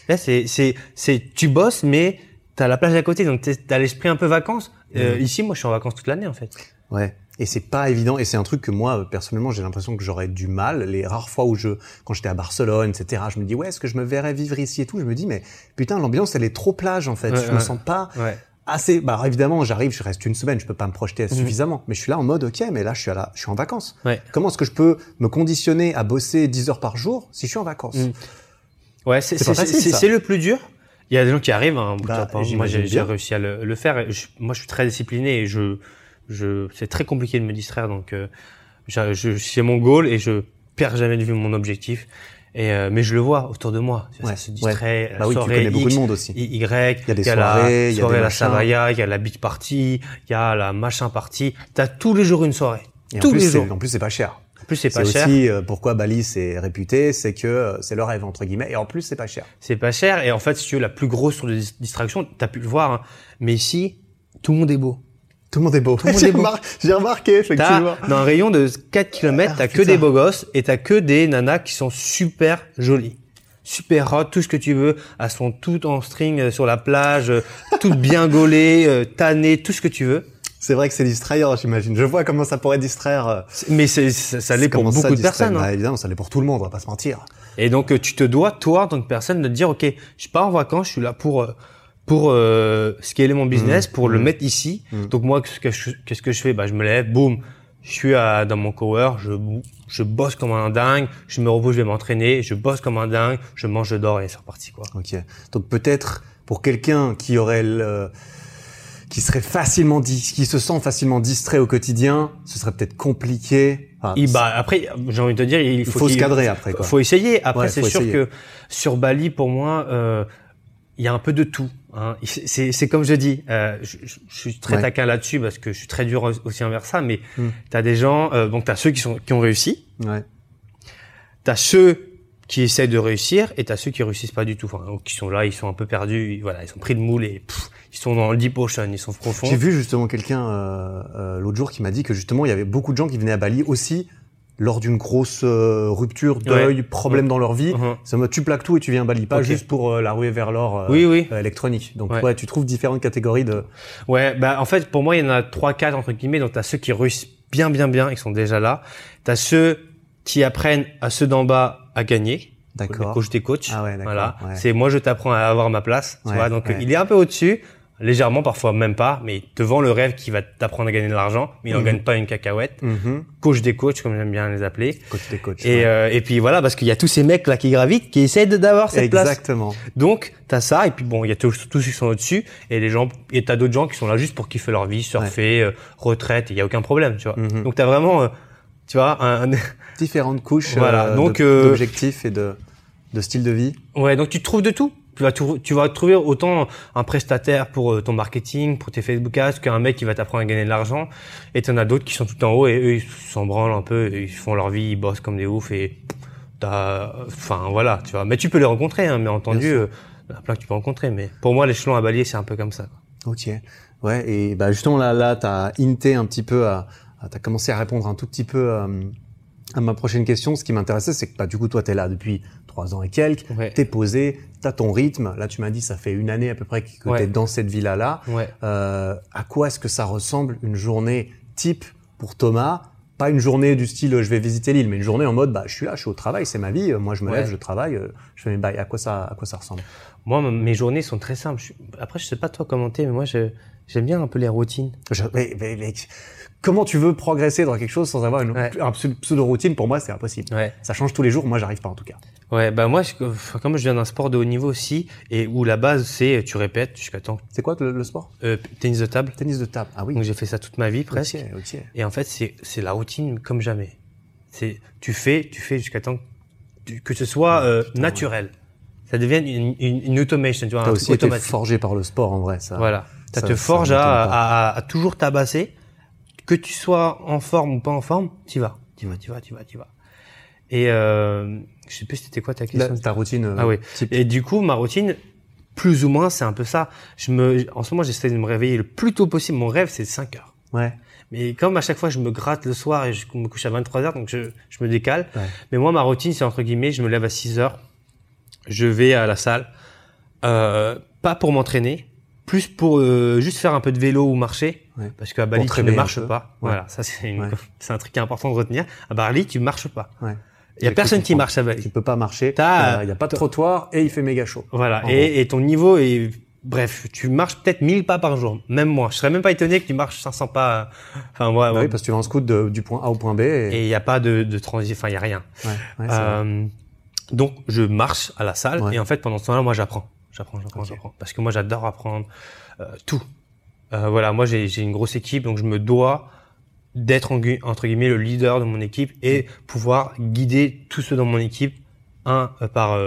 Là, c'est c'est c'est tu bosses, mais t'as la plage à côté, donc t'as l'esprit un peu vacances. Euh, Mhm. Ici, moi, je suis en vacances toute l'année en fait. Ouais. Et c'est pas évident. Et c'est un truc que moi, personnellement, j'ai l'impression que j'aurais du mal. Les rares fois où je, quand j'étais à Barcelone, etc., je me dis, ouais, est-ce que je me verrais vivre ici et tout? Je me dis, mais putain, l'ambiance, elle est trop plage, en fait. Ouais, je me ouais. sens pas Ouais. Assez, bah, évidemment, j'arrive, je reste une semaine, je peux pas me projeter Mhm. suffisamment. Mais je suis là en mode, ok, mais là, je suis à la, je suis en vacances. Ouais. Comment est-ce que je peux me conditionner à bosser 10 heures par jour si je suis en vacances? Mm. Ouais, c'est le plus dur. Il y a des gens qui arrivent. Hein, Bah, moi, j'ai réussi à le, le faire. Je- moi, je suis très discipliné et je, je, c'est très compliqué de me distraire. Donc, euh, je, je- c'est mon goal et je perds jamais de vue mon objectif. Et euh, mais je le vois autour de moi. Ça Ouais, se distrait. Bah oui, tu connais beaucoup X, de monde aussi. Y, il y a des soirées, il y a soirée des la. Savaya, il y a la beach party, il y a la machin party. T'as tous les jours une soirée. Et en tous plus, les c'est- jours. en plus, c'est pas cher. En plus, c'est C'est pas cher. aussi euh, pourquoi Bali c'est réputé, c'est que euh, c'est le rêve entre guillemets, et en plus c'est pas cher. C'est pas cher. Et en fait, si tu veux, la plus grosse sur les dis- distractions, t'as pu le voir. hein. Mais ici, tout le monde est beau. Tout le monde est beau. J'ai remar- remarqué effectivement. T'as, dans un rayon de 4 km, Ah, t'as que putain. des beaux gosses et t'as que des nanas qui sont super jolies. Super hot, tout ce que tu veux. Elles sont toutes en string euh, sur la plage, euh, toutes bien gaulées, euh, tannées, tout ce que tu veux. C'est vrai que c'est distrayant, j'imagine. Je vois comment ça pourrait distraire. Mais c'est, ça, ça l'est pour ça beaucoup de personnes. hein. Bah, évidemment, ça l'est pour tout le monde, on va pas se mentir. Et donc, tu te dois, toi, en tant que personne, de te dire, OK, je suis pas en vacances, je suis là pour, euh, pour euh, scaler mon business, Mmh, pour le mmh. mettre ici. Mmh. Donc, moi, qu'est-ce que je, fais? Bah, Je me lève, boum, je suis à, dans mon cower, je, je bosse comme un dingue, je me repose, je vais m'entraîner, je bosse comme un dingue, je mange, je dors et c'est reparti. Quoi. Ok. Donc peut-être pour quelqu'un qui aurait le, qui serait facilement dis, qui se sent facilement distrait au quotidien, ce serait peut-être compliqué. Enfin, Et bah, après, j'ai envie de te dire, il il faut, faut, se qu'il- cadrer après quoi. faut essayer. Après, Ouais, c'est sûr essayer. que sur Bali, pour moi, euh, il y a un peu de tout. Hein. C'est- comme je dis, euh, je, je- je suis très Ouais. taquin là-dessus parce que je suis très dur aussi envers ça. Mais Mm. tu as des gens, euh, donc tu as ceux qui, sont, qui ont réussi, Ouais. tu as ceux qui essaient de réussir et tu as ceux qui réussissent pas du tout. Enfin, qui sont là, ils sont un peu perdus, ils- voilà, ils sont pris de moule et pff, ils sont dans le deep ocean, ils sont profonds. J'ai vu justement quelqu'un euh, euh, l'autre jour qui m'a dit que justement il y avait beaucoup de gens qui venaient à Bali aussi lors d'une grosse euh, rupture, deuil, problème dans leur vie. Mhm. Ça me tu plaques tout et tu viens à Bali, pas juste pour euh, la ruée vers l'or euh, Oui, oui. électronique. Donc Ouais. ouais. tu trouves différentes catégories de. Ouais, bah en fait pour moi il y en a trois quatre entre guillemets. Donc t'as ceux qui réussissent bien bien bien et qui sont déjà là. T'as ceux qui apprennent à ceux d'en bas à gagner. Les D'accord. coachs des coachs. Ah ouais, Voilà. C'est moi je t'apprends à avoir ma place. Tu vois. Donc il est un peu au-dessus, légèrement parfois même pas, mais vend le rêve qui va t'apprendre à gagner de l'argent, mais il n'en Mhm. gagne pas une cacahuète. Mhm. Coach des coachs comme j'aime bien les appeler. Coach des coachs. Et, ouais. euh, et puis voilà parce qu'il y a tous ces mecs là qui gravitent qui essaient d'avoir cette place. Exactement. Donc, t'as ça, et puis bon, il y a tous tous ceux qui sont au-dessus, et les gens, et t'as d'autres gens qui sont là juste pour kiffer leur vie, surfer, euh, retraite, il y a aucun problème, tu vois. Mhm. Donc t'as vraiment, euh, tu vois, un, un- Différentes couches Voilà, donc, de- euh, d'objectifs et de, de style de vie. ouais, donc tu trouves de tout. Tu vas, tu vas trouver autant un prestataire pour euh, ton marketing, pour tes Facebook ads, qu'un mec qui va t'apprendre à gagner de l'argent. Et t'en as d'autres qui sont tout en haut et eux, ils s'en branlent un peu, ils font leur vie, ils bossent comme des oufs et t'as, enfin voilà, tu vois. Mais tu peux les rencontrer, hein, mais entendu, il y en a plein que tu peux rencontrer. Mais pour moi, l'échelon à balayer, c'est un peu comme ça. quoi. Ok. Ouais. Et bah justement là, là, t'as hinté un petit peu à, à- t'as commencé à répondre un tout petit peu euh, à ma prochaine question. Ce qui m'intéressait, c'est que bah du coup toi t'es là depuis trois ans et quelques. Ouais. T'es posé, t'as ton rythme. Là, tu m'as dit ça fait une année à peu près que Ouais. t'es dans cette villa-là. Ouais. Euh, à quoi est-ce que ça ressemble une journée type pour Thomas? Pas une journée du style euh, je vais visiter l'île, mais une journée en mode bah je suis là, je suis au travail, c'est ma vie. euh, Moi je me Ouais. lève, je travaille, je fais mes bails. À quoi ça, à quoi ça ressemble? Moi, mes journées sont très simples. Je suis- Après, je sais pas toi commenter, mais moi, j'aime bien un peu les routines. Je- mais, mais- mais comment tu veux progresser dans quelque chose sans avoir une, Ouais. un pseudo routine Pour moi, c'est impossible. Ouais. Ça change tous les jours. Moi, j'arrive pas en tout cas. Ouais, bah moi, je- comme je viens d'un sport de haut niveau aussi, et où la base, c'est tu répètes jusqu'à temps. C'est quoi le, le sport? Euh, tennis de table. Tennis de table. Ah oui. Donc j'ai fait ça toute ma vie presque. Et en fait, c'est c'est la routine comme jamais. C'est tu fais, tu fais jusqu'à temps que, ce soit euh, naturel. Ça devient une, une, une automation, tu vois, T'as aussi été forgé par le sport en vrai. Ça. Voilà. Ça, ça- te forge à, à, à toujours tabasser. Que tu sois en forme ou pas en forme, tu vas, tu vas, tu vas, tu vas, tu vas. Et euh, je sais plus c'était quoi ta question? ta routine. euh, Ah oui. type. Et du coup, ma routine, plus ou moins, c'est un peu ça. Je me, en ce moment, j'essaie de me réveiller le plus tôt possible. Mon rêve, c'est 5 heures. Ouais. Mais comme à chaque fois, je me gratte le soir et je me couche à 23 heures, donc je, je me décale. Ouais. Mais moi, ma routine, c'est entre guillemets, je me lève à 6 heures, je vais à la salle, euh, pas pour m'entraîner, plus pour euh, juste faire un peu de vélo ou marcher, Ouais. parce qu'à Bali tu ne marches pas. Ouais. Voilà, ça c'est une- Ouais. c'est un truc qui est important de retenir. À Bali tu marches pas. Il y a J'ai personne qui marche à Bali. Tu peux pas marcher. T'as- Il y a pas de trottoir et il fait méga chaud. Voilà, et, et ton niveau est bref, tu marches peut-être 1000 pas par jour, même moi. Je serais même pas étonné que tu marches 500 pas. Enfin ouais, Bah ouais. oui, parce que tu vas en scout de- du point A au point B. Et... il n'y a pas de, de transition, enfin il y a rien. Euh, donc je marche à la salle et en fait pendant ce temps-là, moi j'apprends, j'apprends, j'apprends, j'apprends, parce que moi j'adore apprendre euh, tout. Euh, voilà, moi j'ai j'ai une grosse équipe, donc je me dois d'être en entre guillemets le leader de mon équipe et pouvoir guider tous ceux dans mon équipe, un euh, par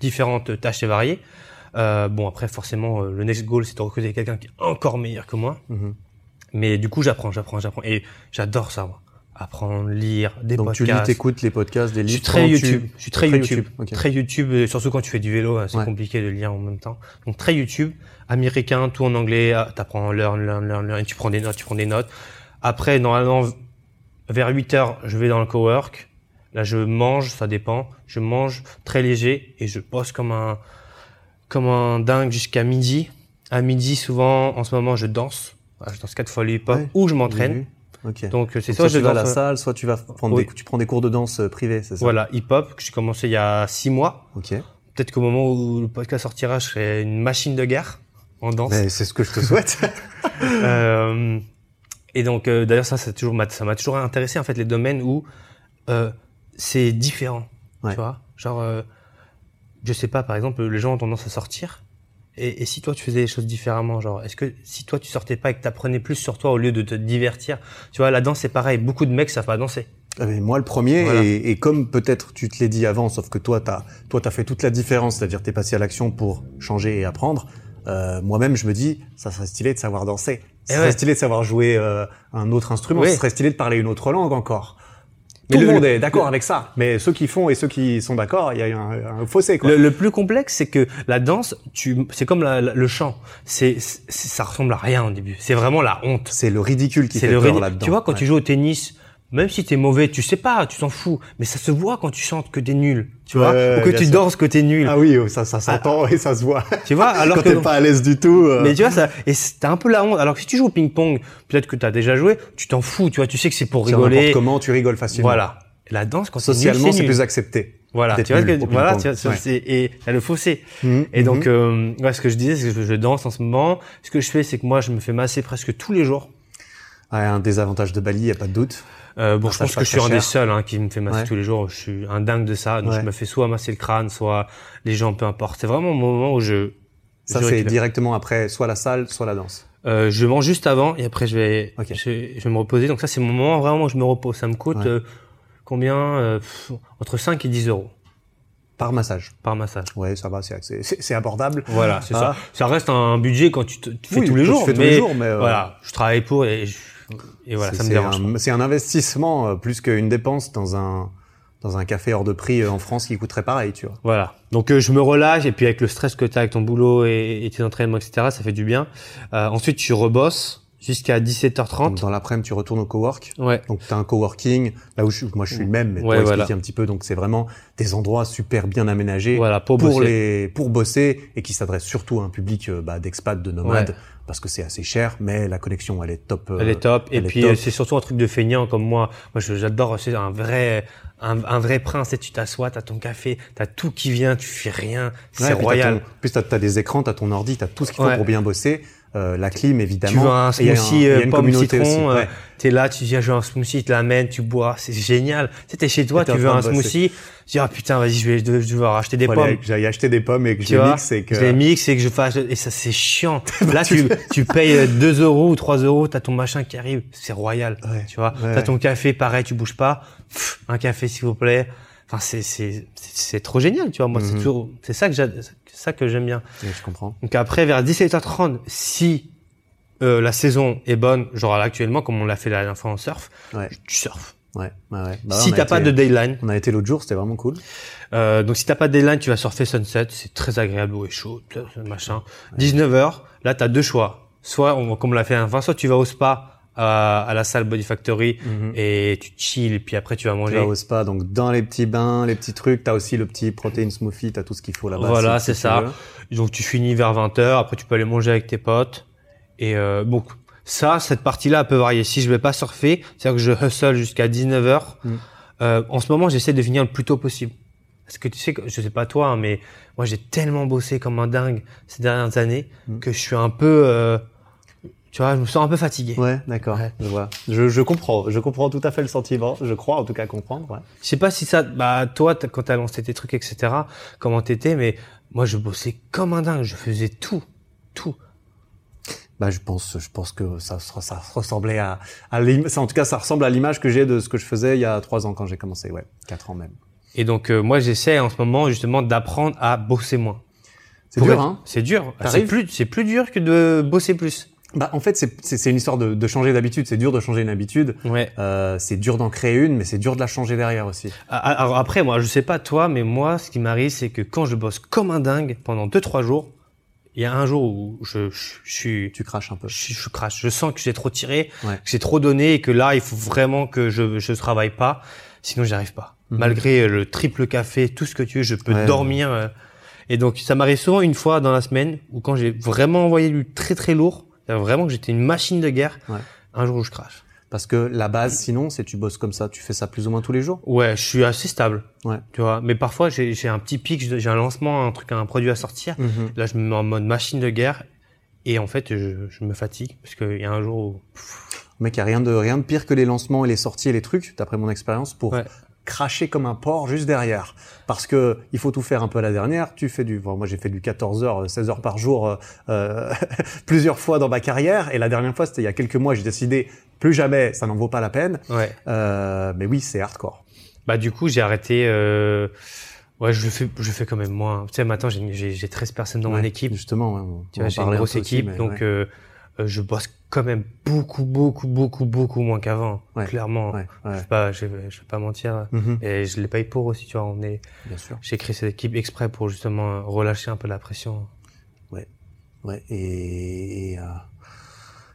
différentes tâches et variées. Bon après forcément le next goal c'est de recruter quelqu'un qui est encore meilleur que moi, Mhm. mais du coup j'apprends, j'apprends, j'apprends et j'adore ça moi. Apprendre, lire, des Donc tu lis, podcasts. t'écoutes les podcasts, des Je livres. suis très tu- YouTube. Je suis très, Très YouTube. Très YouTube, euh, surtout quand tu fais du vélo, hein, c'est Ouais. compliqué de lire en même temps. Donc très YouTube, américain, tout en anglais. ah, T'apprends learn, learn, learn, learn, et tu prends des notes, tu prends des notes. Après, normalement, vers 8 heures, je vais dans le cowork. Là, je mange, ça dépend. Je mange très léger et je bosse comme un, comme un dingue jusqu'à midi. À midi, souvent, en ce moment, je danse. Ah, Je danse quatre fois le hip-hop Ouais, ou je m'entraîne. Donc c'est soit soit je tu vas à la salle, soit tu vas prendre Oui. des, tu prends des cours de danse euh, privés, c'est ça? Voilà, hip-hop que j'ai commencé il y a six mois. Ok. Peut-être qu'au moment où le podcast sortira, je serai une machine de guerre en danse. Mais c'est ce que je te souhaite. Euh, et donc, euh, d'ailleurs, ça, ça toujours, m'a- ça m'a toujours intéressé en fait les domaines où euh, c'est différent. Ouais. Tu vois, genre, je sais pas, par exemple, les gens ont tendance à sortir. Et, et si toi tu faisais les choses différemment, genre, est-ce que si toi tu sortais pas et que t'apprenais plus sur toi au lieu de te divertir, tu vois, la danse c'est pareil. Beaucoup de mecs savent pas danser. Ah, mais moi le premier Voilà. et, et comme peut-être tu te l'ai dit avant, sauf que toi t'as toi t'as fait toute la différence, c'est-à-dire t'es passé à l'action pour changer et apprendre. Euh, Moi-même je me dis ça serait stylé de savoir danser, ça Eh serait ouais. stylé de savoir jouer euh, un autre instrument, Oui. ça serait stylé de parler une autre langue encore. Mais Tout le, le- monde est d'accord avec ça, mais ceux qui font et ceux qui sont d'accord, il y a un, un fossé quoi. Le, le plus complexe, c'est que la danse, tu, c'est comme la- la- le chant. C'est, ça ressemble à rien au début. C'est vraiment la honte. C'est le ridicule qui fait le peur là-dedans. Tu vois, quand Ouais. tu joues au tennis, même si t'es mauvais, tu sais pas, tu t'en fous. Mais ça se voit quand tu chantes que t'es nul. Tu vois, Ouais, ou que tu sûr. danses que t'es nul. Ah oui, ça, ça s'entend et ça se voit. Tu vois, alors quand que t'es pas à l'aise du tout. euh, mais tu vois ça, et t'as un peu la honte. Alors que si tu joues au ping-pong, peut-être que t'as déjà joué, tu t'en fous. Tu vois, tu sais que c'est pour rigoler. comment tu rigoles facilement. Voilà. La danse, quand Socialement, c'est plus accepté. Voilà, tu vois, que, voilà, tu vois, Ouais. et le fossé. Mhm, Et donc, mhm. euh, ouais, ce que je disais, c'est que je danse en ce moment. Ce que je fais, c'est que moi, je me fais masser presque tous les jours. Ouais, un désavantage de Bali, y a pas de doute. Euh, bon, je Massage pense que je suis un des seuls hein, qui me fait masser Ouais. tous les jours. Je suis un dingue de ça. Donc, Ouais. je me fais soit masser le crâne, soit les jambes, peu importe. C'est vraiment un moment où je Ça, je c'est directement après soit la salle, soit la danse. Euh, je mange juste avant et après je vais, Ok. je, vais- je vais me reposer. Donc ça, c'est mon moment vraiment où je me repose. Ça me coûte Ouais. euh, combien euh, pff, Entre 5 et 10 euros Par massage. par massage. Ouais, ça va, c'est abordable. Voilà, c'est Ah. ça. Ça reste un budget quand tu, te, tu fais Oui, tous les toi, tu jours. fais tous mais les jours, mais, euh, voilà, je travaille pour et, je- et voilà, C'est- ça me dérange. un- C'est un investissement euh, plus qu'une dépense dans un dans un café hors de prix euh, en France qui coûterait pareil, tu vois. Voilà. Donc euh, je me relâche et puis avec le stress que tu as avec ton boulot et, et tes entraînements, etc., ça fait du bien. Euh, ensuite, tu rebosses jusqu'à 17h30. Donc, dans l'après-midi, tu retournes au cowork. Ouais. Donc tu as un coworking, là où je, moi je suis le même, mais Ouais, expliquer voilà. un petit peu, donc c'est vraiment des endroits super bien aménagés Voilà, pour, pour, bosser. les pour bosser et qui s'adressent surtout à un public euh, bah, d'expats, de nomades, Ouais. Parce que c'est assez cher, mais la connexion elle est top. euh, Elle est top. Et est puis euh, c'est surtout un truc de feignant comme moi. Moi, j'adore. C'est un vrai, un, un vrai prince. Et tu t'assois, t'as ton café, t'as tout qui vient, tu fais rien. C'est puis royal. plus, t'as as des écrans, t'as ton ordi, t'as tout ce qu'il faut Ouais. pour bien bosser. Euh, la clim, évidemment. Tu veux un smoothie a euh, pomme citron, euh, Ouais. t'es là, tu viens jouer un smoothie, tu te l'amènes, tu bois, c'est génial. Tu sais, t'es chez toi, tu veux un smoothie, tu dis ah putain, vas-y, je vais, je vais devoir acheter des pommes. J'aille acheter des pommes et que je tu les vois, mixe et que. je les mixe et que je fasse, et ça c'est chiant. Là, tu, tu payes euh, 2 euros ou 3 euros, t'as ton machin qui arrive, c'est royal. Ouais, Tu vois, ouais. t'as ton café, pareil, tu bouges pas. Pff, un café s'il vous plaît. Enfin, c'est, c'est, c'est trop génial, tu vois. Moi, c'est Mhm. toujours, c'est ça que ça que j'aime bien. Ouais, je comprends. Donc après, vers 17h30, si euh, la saison est bonne, genre actuellement, comme on l'a fait la dernière fois en surf, Ouais, tu surfes. ouais, ouais. ouais. Bah, si t'as pas de deadline, On a été l'autre jour, c'était vraiment cool. euh, donc si t'as pas de deadline, tu vas surfer sunset, c'est très agréable, l'eau est chaude, machin. 19h, là t'as deux choix. Soit, on, comme on l'a fait la fin, soit tu vas au spa à, à la salle Body Factory Mhm. et tu chill et puis après tu vas Tu manger. vas au spa, donc dans les petits bains, les petits trucs, t'as aussi le petit protein smoothie, t'as tout ce qu'il faut là-bas. Voilà, c'est tu ça. veux. Donc tu finis vers 20h, après tu peux aller manger avec tes potes. Et euh, bon, ça, cette partie-là peut varier. Si je vais pas surfer, c'est-à-dire que je hustle jusqu'à 19h. Mm. Euh, en ce moment, j'essaie de finir le plus tôt possible. Parce que tu sais, que- je sais pas toi, hein, mais moi j'ai tellement bossé comme un dingue ces dernières années Mm. que je suis un peu, euh, tu vois, je me sens un peu fatigué. Ouais, d'accord. Ouais. Je vois. Je, je comprends. Je comprends tout à fait le sentiment. Je crois en tout cas comprendre. Ouais. Je sais pas si ça, bah toi, quand t'as lancé tes trucs, etc., comment t'étais, mais moi je bossais comme un dingue. Je faisais tout, tout. Bah, je pense, je pense que ça, ça ressemblait à, à ça, en tout cas, ça ressemble à l'image que j'ai de ce que je faisais il y a trois ans quand j'ai commencé. Ouais, quatre ans même. Et donc euh, moi j'essaie en ce moment justement d'apprendre à bosser moins. C'est dur, être- hein. C'est dur. C'est plus, c'est plus dur que de bosser plus. Bah, en fait, c'est- une histoire de, de changer d'habitude. C'est dur de changer une habitude. Ouais. Euh, c'est dur d'en créer une, mais c'est dur de la changer derrière aussi. A- Alors après, moi, je sais pas toi, mais moi, ce qui m'arrive, c'est que quand je bosse comme un dingue pendant deux trois jours, il y a un jour où je, je, suis, Tu craches un peu. je, je crache. Je sens que j'ai trop tiré, Ouais. que j'ai trop donné et que là, il faut vraiment que je, je travaille pas. Sinon, j'y arrive pas. Mhm. Malgré le triple café, tout ce que tu veux, je peux Ouais. dormir. euh, Et donc, ça m'arrive souvent une fois dans la semaine où quand j'ai vraiment envoyé du très très lourd, vraiment que j'étais une machine de guerre, Ouais. un jour où je crache. Parce que la base, sinon, c'est tu bosses comme ça. Tu fais ça plus ou moins tous les jours. Ouais, je suis assez stable. Ouais. Tu vois, mais parfois j'ai un petit pic, j'ai un lancement, un truc, un produit à sortir. Là, je me mets en mode machine de guerre et en fait, je, je me fatigue parce qu'il y a un jour où Mec, y a rien de rien de pire que les lancements et les sorties et les trucs, d'après mon expérience, pour Ouais. Cracher comme un porc juste derrière. Parce que il faut tout faire un peu à la dernière. Tu fais du, bon, moi j'ai fait du 14 heures, 16 heures par jour euh, euh, plusieurs fois dans ma carrière. Et la dernière fois, c'était il y a quelques mois. J'ai décidé plus jamais, ça n'en vaut pas la peine. ouais. Euh, mais oui, c'est hardcore. Bah du coup, j'ai arrêté. Euh... Ouais, je le fais, je le fais quand même moins. Tu sais, maintenant j'ai j'ai j'ai 13 personnes dans mon équipe. Justement, ouais, Tu vois, j'ai une grosse aussi, équipe, donc ouais. Euh, je bosse quand même beaucoup, beaucoup, beaucoup, beaucoup moins qu'avant. Ouais. Clairement. Ouais, Je ouais. vais pas, je vais, je vais pas mentir. Mhm, Et je les paye pour aussi, tu vois. On est, bien sûr. j'ai créé cette équipe exprès pour justement relâcher un peu la pression. Ouais, et, et, euh,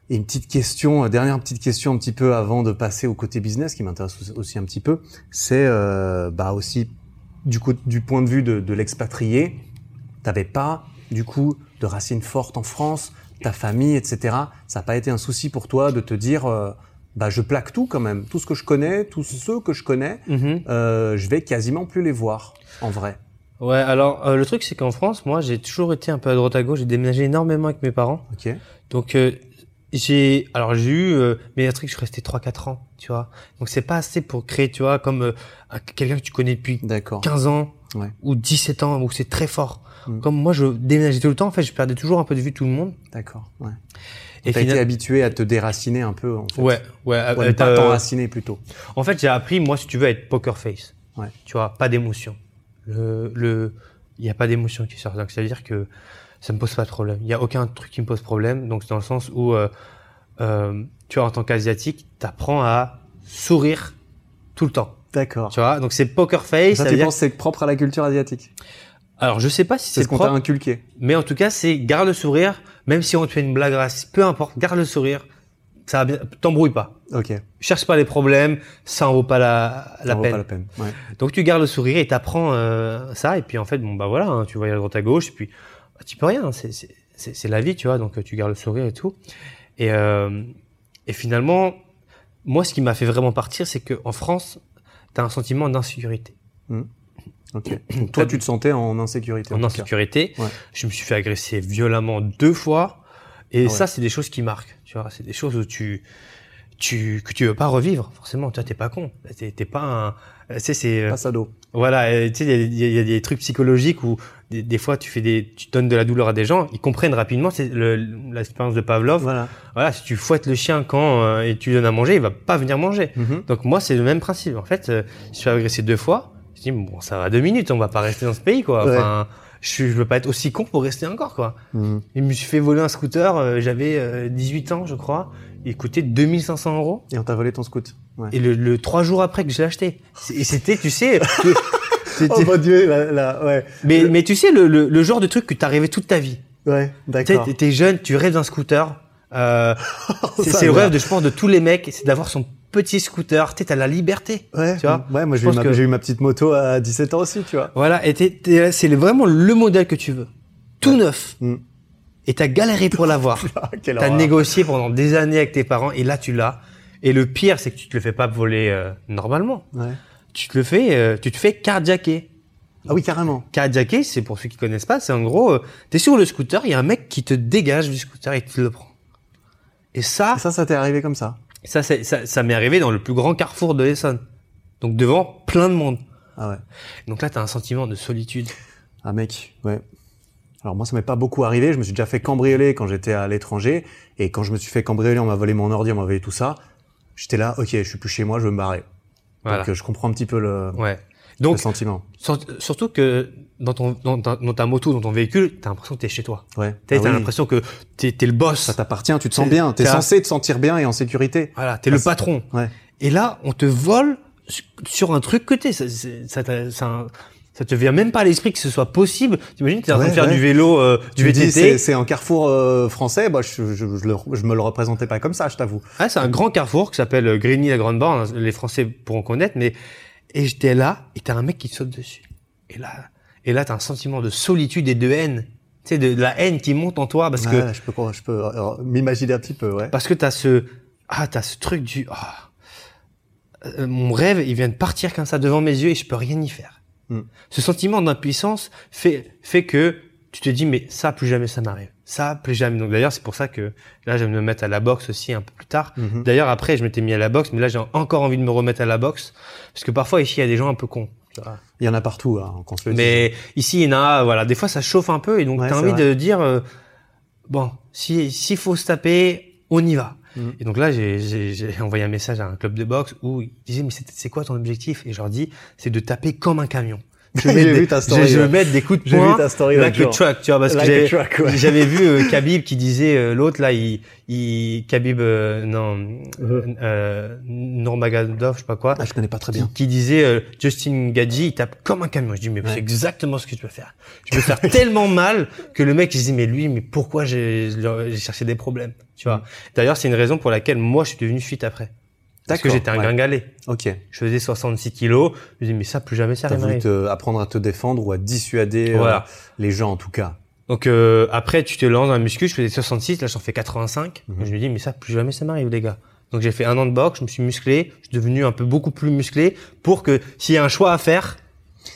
et une petite question, euh, dernière petite question un petit peu avant de passer au côté business qui m'intéresse aussi- aussi un petit peu, c'est euh, bah aussi du coup du point de vue de, de l'expatrié, t'avais pas du coup de racines fortes en France, ta famille, etc. Ça n'a pas été un souci pour toi de te dire euh, bah je plaque tout quand même, tout ce que je connais, tous ceux que je connais, euh, je vais quasiment plus les voir en vrai. Ouais, alors euh, le truc c'est qu'en France, moi j'ai toujours été un peu à droite à gauche, j'ai déménagé énormément avec mes parents. Ok. Donc euh, j'ai alors j'ai eu euh, mais un truc je suis resté 3 4 ans, tu vois. Donc c'est pas assez pour créer, tu vois, comme euh, un- quelqu'un que tu connais depuis D'accord. 15 ans Ouais. ou 17 ans où c'est très fort. Mm. Comme moi je déménageais tout le temps, en fait, je perdais toujours un peu de vue tout le monde. D'accord. Ouais. Et T'as été final- habitué à te déraciner un peu en fait. Ouais, ouais, Ouais, euh, pas euh, t'enraciner plutôt. En fait, j'ai appris, moi, si tu veux, à être poker face. Ouais. Tu vois, pas d'émotion. Le, le, il y a pas d'émotion qui sort. Donc, ça veut dire que ça me pose pas de problème. Il y a aucun truc qui me pose problème. Donc, c'est dans le sens où, euh, euh, tu vois, en tant qu'asiatique, t'apprends à sourire tout le temps. D'accord. Tu vois, donc c'est poker face. Ça, tu penses que c'est propre à la culture asiatique Alors, je sais pas si C'est ce qu'on t'a inculqué. mais en tout cas, c'est garde le sourire, même si on te fait une blague raciste, peu importe, garde le sourire. Ça t'embrouille pas. Ok. Cherche pas les problèmes, ça en vaut pas la, Ça la vaut peine. pas la peine. Ouais. Donc tu gardes le sourire et t'apprends euh, ça et puis en fait bon bah voilà hein, tu voyages à droite à gauche et puis bah, tu peux rien hein, c'est c'est la vie tu vois donc euh, tu gardes le sourire et tout et euh, et finalement moi ce qui m'a fait vraiment partir c'est que en France t'as un sentiment d'insécurité Ok. Donc, toi, tu te sentais en insécurité. en insécurité Ouais. je me suis fait agresser violemment deux fois et Ah ouais. ça c'est des choses qui marquent tu vois c'est des choses où tu tu que tu veux pas revivre forcément tu vois t'es pas con t'es t'es pas un tu sais c'est à dos. Voilà, tu sais, il y a- y, y des trucs psychologiques où des, des fois tu fais des, tu donnes de la douleur à des gens, ils comprennent rapidement. C'est le- l'expérience de Pavlov. Voilà. Voilà, si tu fouettes le chien quand euh, et tu lui donnes à manger, il va pas venir manger. Mhm. Donc moi, c'est le même principe. En fait, euh, je suis agressé deux fois. Je dis bon, ça va deux minutes, on va pas rester dans ce pays, quoi. Ouais. Enfin, je, je veux pas être aussi con pour rester encore, quoi. Mhm. Il me suis fait voler un scooter. euh, J'avais euh, 18 ans, je crois. Il coûtait 2500 euros. Et on t'a volé ton. Ouais. Et le, le trois jours après que je l'ai acheté. Et c'était, tu sais, que- c'était- Oh mon dieu, là, là, ouais. Mais, mais tu sais, le, le, le genre de truc que t'as rêvé toute ta vie. Ouais, d'accord. t'es- t'es jeune, tu rêves d'un scooter. Euh, c'est Ça, c'est le rêve de, je pense, de tous les mecs, c'est d'avoir son petit scooter. Sais, t'as la liberté. Ouais, Tu vois ouais, moi j'ai eu, ma- que- j'ai eu ma petite moto à 17 ans aussi, tu vois. Voilà, et t'es- t'es- c'est vraiment le modèle que tu veux. Tout neuf. Mm. Et t'as galéré pour l'avoir. Ah, T'as négocié pendant des années avec tes parents et là tu l'as. Et le pire, c'est que tu te le fais pas voler euh, normalement. Ouais. Tu te le fais, euh, tu te fais carjacker. Ah oui, carrément. Carjacker, c'est pour ceux qui connaissent pas, c'est en gros, euh, t'es sur le scooter, il y a un mec qui te dégage du scooter et te le prend. Et ça, Et ça, ça t'est arrivé comme ça ça, c'est- ça, ça m'est arrivé dans le plus grand carrefour de l'Essonne. Donc devant plein de monde. Ah ouais. Donc là, t'as un sentiment de solitude. Ah mec, ouais. Alors moi, ça m'est pas beaucoup arrivé. Je me suis déjà fait cambrioler quand j'étais à l'étranger. Et quand je me suis fait cambrioler, on m'a volé mon ordi, on m'a volé tout ça. J'étais là, ok, je suis plus chez moi, je veux me barrer. Voilà. Donc euh, je comprends un petit peu le, Ouais. Le Donc, sentiment. surtout que dans ton, dans ta, dans ta moto, dans ton véhicule, t'as l'impression que t'es chez toi. Ouais. T'as Ah oui. l'impression que t'es es le boss. Ça t'appartient, tu te sens bien. T'es censé te sentir bien et en sécurité. Voilà, t'es le patron. Ouais. Et là, on te vole su- sur un truc que t'es. Ça, ça, ça, ça te vient même pas à l'esprit que ce soit possible. T'imagines, t'es en train de faire ouais. du vélo, euh, du VTT. c'est un carrefour euh, français. Bah, je, je, je, le- je me le représentais pas comme ça, je t'avoue. Ah, c'est un grand carrefour qui s'appelle euh, Grigny la Grande Borne. Les Français pourront connaître, mais et j'étais là et t'as un mec qui te saute dessus. Et là, et là, t'as un sentiment de solitude et de haine. Tu sais, de, de la haine qui monte en toi parce que je peux, je peux euh, m'imaginer un petit peu, ouais. parce que t'as ce ah t'as ce truc du Euh, mon rêve il vient de partir comme ça devant mes yeux et je peux rien y faire. Mm. Ce sentiment d'impuissance fait fait que tu te dis mais ça plus jamais ça m'arrive. Ça plus jamais. Donc d'ailleurs c'est pour ça que là je vais me mettre à la boxe aussi un peu plus tard. Mhm. D'ailleurs après je m'étais mis à la boxe mais là j'ai encore envie de me remettre à la boxe parce que parfois ici il y a des gens un peu cons. Il y en a partout, hein, qu'on se le dise. Mais ici, il y en a, voilà, des fois ça chauffe un peu et donc Ouais, t'as envie vrai. de dire, euh, bon, si s'il faut se taper, on y va. Mhm. Et donc là, j'ai- j'ai j'ai envoyé un message à un club de boxe où ils disaient, mais c'est c'est quoi ton objectif? Et je leur dis, c'est de taper comme un camion. Je vais J'ai mettre vu des- ta story, je- vais mettre des coups de J'ai vu poing. ta story Like a truck, tu vois, parce Like que j'avais- ouais. vu euh, Khabib qui disait, euh, l'autre là, il, il Khabib, euh, non, euh, Nurmagomedov, je sais pas quoi, Ah, je connais pas très qui, bien. qui disait euh, Justin Gadji, il tape comme un camion. Je dis mais Ouais. c'est exactement ce que je peux faire. Je peux faire tellement mal que le mec, je dis mais lui, mais pourquoi j'ai j'ai cherché des problèmes, tu vois. Mm. D'ailleurs, c'est une raison pour laquelle moi je suis devenu fit après. Parce que j'étais un ouais. gringalet. Ok. Je faisais 66 kilos. Je dis mais ça plus jamais ça T'as voulu te, apprendre à te défendre ou à dissuader euh, Voilà. les gens en tout cas. Donc euh, après tu te lances dans la muscu, je faisais 66, là j'en fais 85. Mhm. Je me dis mais ça plus jamais ça m'arrive les gars. Donc j'ai fait un an de boxe, je me suis musclé, je suis devenu un peu beaucoup plus musclé pour que s'il y a un choix à faire,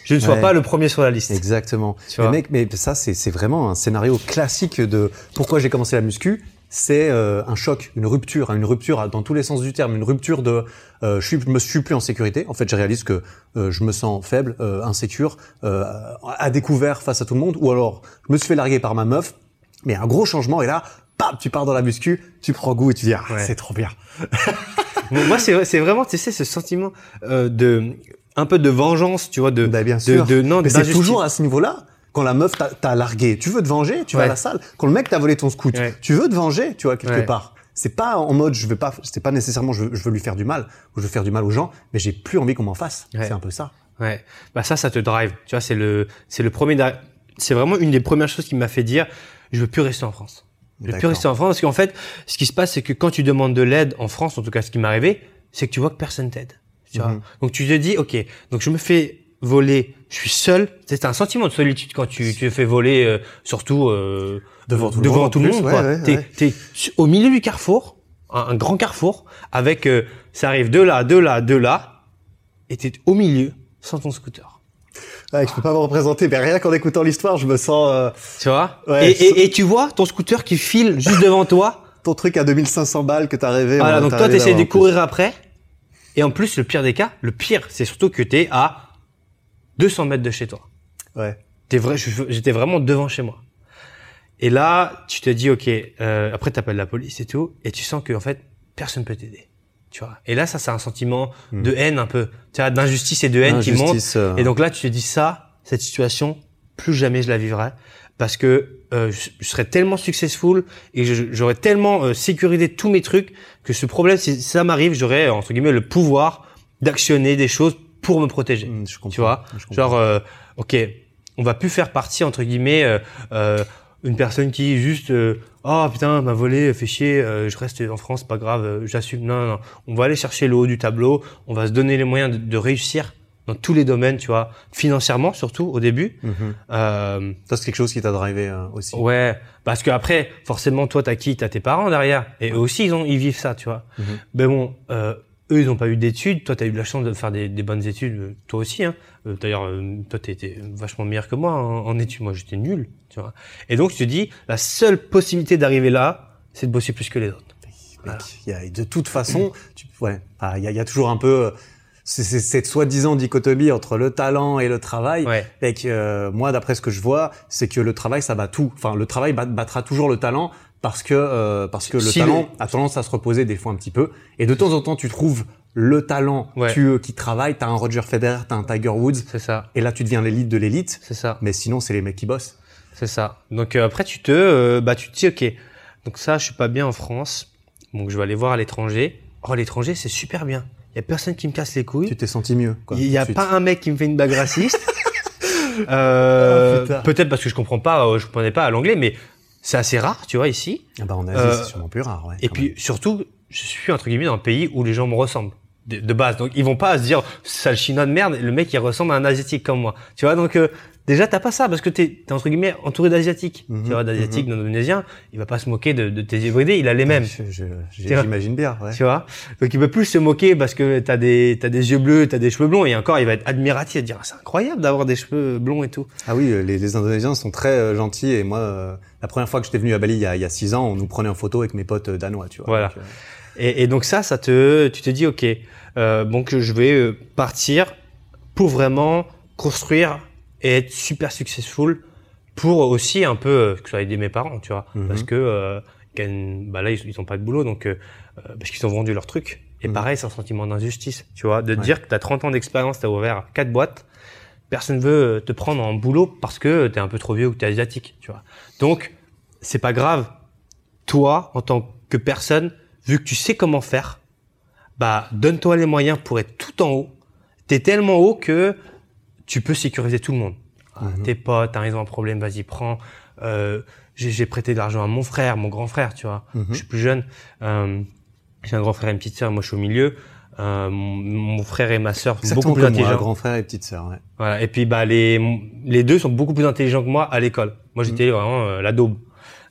je ne sois Ouais. pas le premier sur la liste. Exactement. Tu Mais vois. mec, mais ça c'est c'est vraiment un scénario classique de pourquoi j'ai commencé la muscu. C'est euh, un choc, une rupture, hein, une rupture dans tous les sens du terme, une rupture de euh, je suis, je me suis plus en sécurité. En fait, je réalise que euh, je me sens faible, euh, insécure, euh, à découvert face à tout le monde, ou alors je me suis fait larguer par ma meuf. Mais un gros changement et là, pam, tu pars dans la muscu, tu prends goût et tu dis ah, Ouais. c'est trop bien. Moi, c'est c'est vraiment, tu sais, ce sentiment euh, de un peu de vengeance, tu vois, de Bah, bien de, sûr. de non, Mais c'est toujours à ce niveau-là. Quand la meuf t'a- largué, tu veux te venger, tu vas à la salle. Quand le mec t'a volé ton scoot, Ouais. tu veux te venger, tu vois quelque Ouais. part. C'est pas en mode je veux pas, c'est pas nécessairement je veux, je veux lui faire du mal ou je veux faire du mal aux gens, mais j'ai plus envie qu'on m'en fasse. C'est un peu ça. Ouais. Bah ça, ça te drive. Tu vois, c'est le c'est le premier. C'est vraiment une des premières choses qui m'a fait dire, je veux plus rester en France. Je veux plus rester en France parce qu'en fait, ce qui se passe, c'est que quand tu demandes de l'aide en France, en tout cas, ce qui m'est arrivé, c'est que tu vois que personne t'aide. Tu vois? Mhm. Donc tu te dis, ok, donc je me fais voler, je suis seul. C'est un sentiment de solitude quand tu tu te fais voler, euh, surtout euh, Devant tout le devant monde, en tout le monde. ouais, quoi. ouais, T'es ouais. t'es su- au milieu du carrefour, un, un grand carrefour, avec euh, ça arrive de là, de là, de là, et t'es au milieu sans ton scooter. Ouais, je peux pas me représenter, mais rien qu'en écoutant l'histoire, je me sens euh, Tu vois? Ouais, et, et, et tu vois ton scooter qui file juste devant toi? ton truc à 2500 balles que t'as rêvé. voilà, on- donc toi t'essayes de courir après. Et en plus, le pire des cas, le pire, c'est surtout que t'es à 200 mètres de chez toi. Ouais. T'es vrai, j'étais vraiment devant chez moi. Et là, tu te dis, ok, euh, après t'appelles la police et tout, et tu sens que en fait, personne peut t'aider. Tu vois. Et là, ça, c'est un sentiment Hmm. de haine un peu, tu vois, d'injustice et de haine qui monte. Injustice, euh, Et donc là, tu te dis ça, cette situation, plus jamais je la vivrai parce que euh, je, serais tellement successful et j'aurais tellement euh, sécurisé tous mes trucs que ce problème, si ça m'arrive, j'aurais entre guillemets le pouvoir d'actionner des choses pour me protéger. hmm, je comprends, Tu vois, je comprends. genre, euh, ok, on va plus faire partie entre guillemets euh, euh, une personne qui juste, euh, oh putain, m'a volé, fait chier, euh, je reste en France, pas grave, j'assume. Non, non, non, on va aller chercher le haut du tableau, on va se donner les moyens de, de réussir dans tous les domaines, tu vois, financièrement surtout au début. Mhm. Euh, Ça, c'est quelque chose qui t'a drivé euh, aussi. ouais, parce que après, forcément, toi, t'as qui? T'as tes parents derrière, et eux aussi, ils ont, ils vivent ça, tu vois. Mhm. Mais bon, euh, eux, ils n'ont pas eu d'études. Toi, t'as eu de la chance de faire des, des bonnes études, euh, toi aussi. Hein. Euh, D'ailleurs, euh, toi, t'étais vachement meilleur que moi en, en études. Moi, j'étais nul, tu vois. Et donc, je te dis, la seule possibilité d'arriver là, c'est de bosser plus que les autres. Mec, il y a, de toute façon, tu, ouais, ah, il y, a, il y a toujours un peu c'est- c'est- cette soi-disant dichotomie entre le talent et le travail. Ouais. Et que euh, moi, d'après ce que je vois, c'est que le travail, ça bat tout. Enfin, le travail bat- battra toujours le talent parce que euh, parce que le Si talent le- a tendance à se reposer des fois un petit peu. Et de temps en temps, tu trouves le talent Ouais. tu, qui travaille. T'as un Roger Federer, t'as un Tiger Woods, C'est ça, et là, tu deviens l'élite de l'élite. c'est ça, Mais sinon, c'est les mecs qui bossent. c'est ça. Donc euh, après, tu te, euh, bah, tu te dis, ok, donc ça, je suis pas bien en France, donc je vais aller voir à l'étranger. Oh, l'étranger, c'est super bien. Il y a personne qui me casse les couilles. Tu t'es senti mieux. Il y a pas un mec qui me fait une bague raciste. Euh, Oh. Peut-être parce que je comprends pas, euh, je comprenais pas à l'anglais, mais c'est assez rare, tu vois, ici. Ah bah en Asie, Euh, c'est sûrement plus rare. Ouais, Et puis surtout, je suis entre guillemets dans un pays où les gens me ressemblent de, de base. Donc ils vont pas se dire sale chinois de merde, le mec il ressemble à un asiatique comme moi. Tu vois donc euh, déjà t'as pas ça parce que t'es es, entre guillemets entouré d'asiatiques. Mhm, Tu vois d'asiatiques, d'indonésiens, il va pas se moquer de, de tes hybrides, il a les mêmes. Tu vois. J'imagine bien. Ouais. Tu vois Donc il peut plus se moquer parce que t'as des t'as des yeux bleus, t'as des cheveux blonds et encore il va être admiratif, de dire Ah, c'est incroyable d'avoir des cheveux blonds et tout. Ah oui, les, les Indonésiens sont très euh, gentils et moi, euh, la première fois que j'étais venu à Bali il y, a, il y a six ans, on nous prenait en photo avec mes potes euh, danois, tu vois. Voilà. Donc, euh, Et, et donc ça, ça te, tu te dis, ok, euh, donc je vais partir pour vraiment construire et être super successful pour aussi un peu euh, que ça aider mes parents, tu vois, Mhm. parce que euh, bah là ils, ils ont pas de boulot, donc euh, parce qu'ils ont vendu leur truc. Et Mhm. pareil, c'est un sentiment d'injustice, tu vois, de te Ouais. dire que tu as 30 ans d'expérience, tu as ouvert quatre boîtes, personne veut te prendre en boulot parce que tu es un peu trop vieux ou que tu es asiatique, tu vois. Donc, c'est pas grave. Toi, en tant que personne, vu que tu sais comment faire, bah, donne-toi les moyens pour être tout en haut. T'es tellement haut que tu peux sécuriser tout le monde. Ah, Mhm. Tes potes, hein, ils ont un problème, vas-y, prends. Euh, j'ai prêté de l'argent à mon frère, mon grand frère, tu vois. Mhm. Je suis plus jeune. Euh, j'ai un grand frère et une petite sœur, moi je suis au milieu. Euh, mon, mon frère et ma sœur sont beaucoup plus comme moi, intelligents. grand frère et petite sœur. Ouais. Voilà. Et puis bah les les deux sont beaucoup plus intelligents que moi à l'école. Moi j'étais vraiment euh, la daube,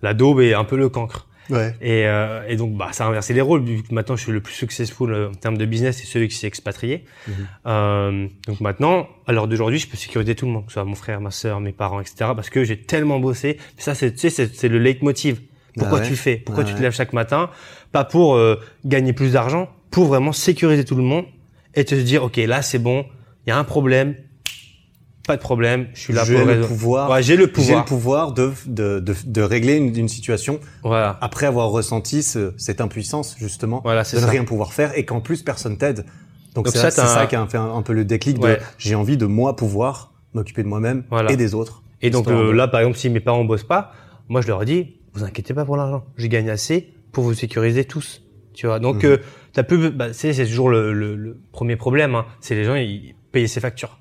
la daube et un peu le cancre. Ouais. Et, euh, et donc bah ça a inversé les rôles vu que maintenant je suis le plus successful euh, en termes de business c'est celui qui s'est expatrié. Mhm. Euh, donc maintenant à l'heure d'aujourd'hui je peux sécuriser tout le monde, que ce soit mon frère, ma sœur, mes parents, etc. Parce que j'ai tellement bossé. Ça c'est tu sais c'est c'est le leitmotiv. Pourquoi Ah ouais tu le fais? Pourquoi Ah tu te lèves chaque matin? Pas pour euh, gagner plus d'argent, pour vraiment sécuriser tout le monde et te dire ok là c'est bon, il y a un problème, pas de problème, je suis là J'ai pour le pouvoir. Ouais, j'ai le J'ai pouvoir. le pouvoir de, de, de, de régler une, une situation Voilà, après avoir ressenti ce- cette impuissance, justement, voilà de ne ça. rien pouvoir faire et qu'en plus personne t'aide. Donc, c'est ça, ça qui a fait un, un peu le déclic de j'ai envie de moi pouvoir m'occuper de moi-même Voilà. et des autres. Et donc euh, là, par exemple, si mes parents bossent pas, moi je leur dis, vous inquiétez pas pour l'argent, j'ai gagné assez pour vous sécuriser tous. Tu vois. Donc Mhm. euh, t'as plus, bah, c'est c'est toujours le, le, le premier problème. Hein. C'est les gens ils payent ses factures.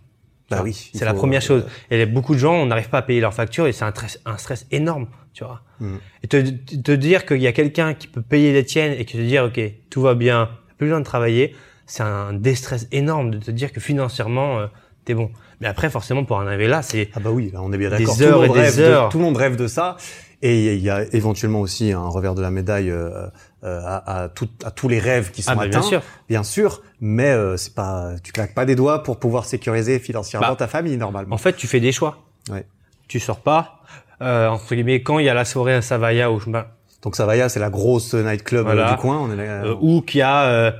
Bah oui. C'est la première euh, chose. Et beaucoup de gens, on n'arrive pas à payer leurs factures et c'est un, stress- un stress énorme. Tu vois. Mhm. Et te, te dire qu'il y a quelqu'un qui peut payer les tiennes et que te dire ok tout va bien, plus besoin de travailler, c'est un déstress énorme de te dire que financièrement euh, t'es bon. Mais après forcément pour en arriver là, c'est Ah bah oui, là, on est bien Des d'accord. Tout, heures et des de- heures. tout le monde rêve de ça. Et il y a éventuellement aussi un revers de la médaille euh, euh, à, à, tout- à tous les rêves qui sont ah bah, atteints. bien sûr. Bien sûr, mais euh, c'est pas, tu claques pas des doigts pour pouvoir sécuriser financièrement Bah, ta famille normalement. En fait, tu fais des choix. Ouais. Tu sors pas. Euh, entre guillemets, quand il y a la soirée à Savaya je bah, Donc Savaya, c'est la grosse nightclub euh, Voilà. du coin. On est là, euh, ou qu'il y a euh,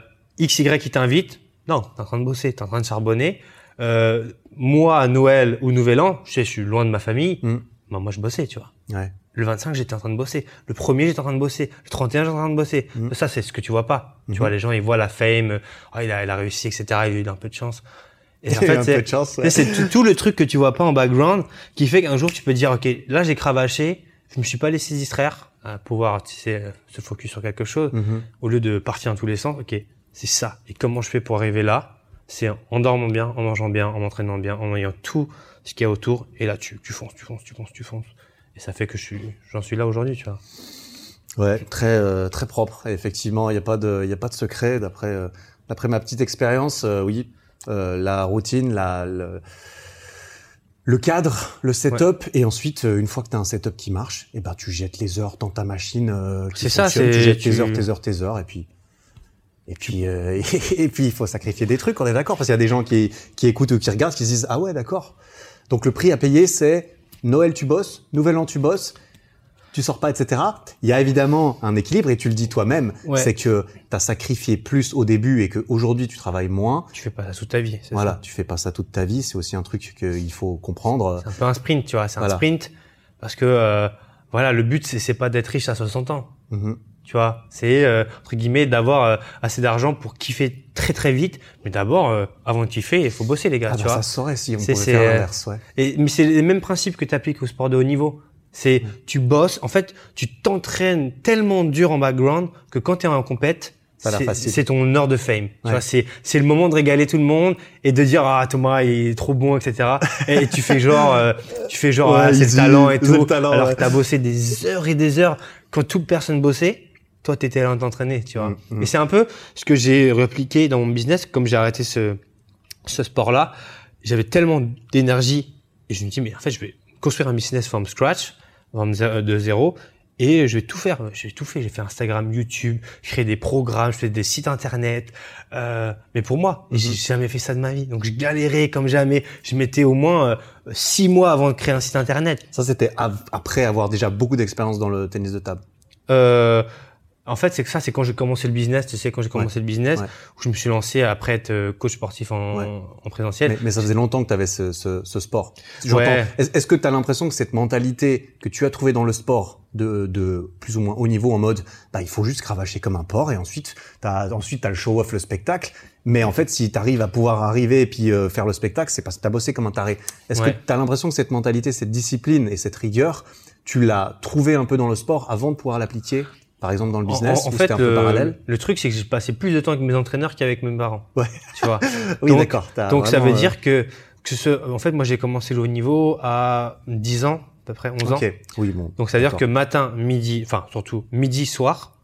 XY qui t'invite, non, t'es en train de bosser, t'es en train de charbonner. Euh, moi, à Noël ou Nouvel An, je sais, je suis loin de ma famille. Mm. Bah, moi, je bossais, tu vois. Ouais. Le 25, j'étais en train de bosser. Le premier, j'étais en train de bosser. Le 31, j'étais en train de bosser. Mm. Ça, c'est ce que tu vois pas. Mhm. Tu vois, les gens, ils voient la fame. Oh, il a, il a réussi, etc. Il a eu un peu de chance. Et en fait, c'est- ouais. tout, tout le truc que tu vois pas en background qui fait qu'un jour tu peux dire ok là j'ai cravaché, je me suis pas laissé distraire à pouvoir tu sais, euh, se focus sur quelque chose Mhm. au lieu de partir dans tous les sens. Ok c'est ça et comment je fais pour arriver là? C'est en dormant bien, en mangeant bien, en m'entraînant bien, en ayant tout ce qu'il y a autour et là tu tu fonces, tu fonces, tu fonces, tu fonces et ça fait que je suis j'en suis là aujourd'hui tu vois. Ouais, très euh, très propre. effectivement, il n'y a pas de il y a pas de secret d'après euh, d'après ma petite expérience. Euh, oui, la routine, la le, le cadre, le setup, et ensuite une fois que tu as un setup qui marche, et eh ben tu jettes les heures dans ta machine. c'est ça, c'est tu jettes tes heures, tes heures, tes heures, et puis et puis et puis il faut sacrifier des trucs. On est d'accord parce qu'il y a des gens qui qui écoutent ou qui regardent qui se disent ah ouais d'accord. Donc le prix à payer c'est Noël tu bosses, Nouvel An tu bosses, tu sors pas, etc. Il y a évidemment un équilibre et tu le dis toi-même, c'est que tu as sacrifié plus au début et qu'aujourd'hui tu travailles moins. Tu fais pas ça toute ta vie. Voilà, ça. tu fais pas ça toute ta vie. C'est aussi un truc qu'il faut comprendre. C'est un peu un sprint, tu vois. C'est un sprint parce que euh, voilà, le but c'est pas d'être riche à 60 ans. Mm-hmm. Tu vois, c'est euh, entre guillemets d'avoir euh, assez d'argent pour kiffer très très vite. Mais d'abord, avant de kiffer, il faut bosser les gars. Ah tu bah vois. Ça saurait si on pouvait faire l'inverse. Ouais. Et mais c'est les mêmes principes que tu appliques au sport de haut niveau. C'est tu bosses, en fait, tu t'entraînes tellement dur en background que quand tu es en compète, c'est ton heure de fame. Tu vois, c'est c'est le moment de régaler tout le monde et de dire ah Thomas il est trop bon etc. et tu fais genre euh, tu fais genre ah, c'est le talent et tout. alors que t'as bossé des heures et des heures quand toute personne bossait. Toi t'étais là t'entraîner, tu vois. Mm, mm. Et c'est un peu ce que j'ai répliqué dans mon business comme j'ai arrêté ce ce sport là. J'avais tellement d'énergie et je me dis mais en fait je vais construire un business from scratch de zéro. Et je vais tout faire. J'ai tout fait. J'ai fait Instagram, YouTube, créé des programmes, je fais des sites internet. Euh, mais pour moi, mhm. j'ai jamais fait ça de ma vie. Donc je galérais comme jamais. Je mettais au moins euh, six mois avant de créer un site internet. Ça, c'était après avoir déjà beaucoup d'expérience dans le tennis de table. Euh, en fait, c'est que ça, c'est quand j'ai commencé le business, tu sais, quand j'ai commencé le business, où je me suis lancé après être euh, coach sportif en, en présentiel. Mais, mais, ça faisait longtemps que tu avais ce, ce, ce sport. Est-ce que tu as l'impression que cette mentalité que tu as trouvée dans le sport, de, de plus ou moins haut niveau, en mode, bah, il faut juste cravacher comme un porc et ensuite, tu as, ensuite, as le show-off, le spectacle. Mais en fait, si tu arrives à pouvoir arriver et puis euh, faire le spectacle, c'est parce que tu as bossé comme un taré. Est-ce que tu as l'impression que cette mentalité, cette discipline et cette rigueur, tu l'as trouvé un peu dans le sport avant de pouvoir l'appliquer? Par exemple dans le business En, fait, un peu parallèle le truc c'est que j'ai passé plus de temps avec mes entraîneurs qu'avec mes parents. Ouais. Tu vois. oui, d'accord. Donc ça veut euh, dire que que ce, en fait, moi j'ai commencé le haut niveau à 10 ans, à peu près 11 ans. Oui, bon. Donc ça veut dire que matin, midi, enfin surtout midi, soir,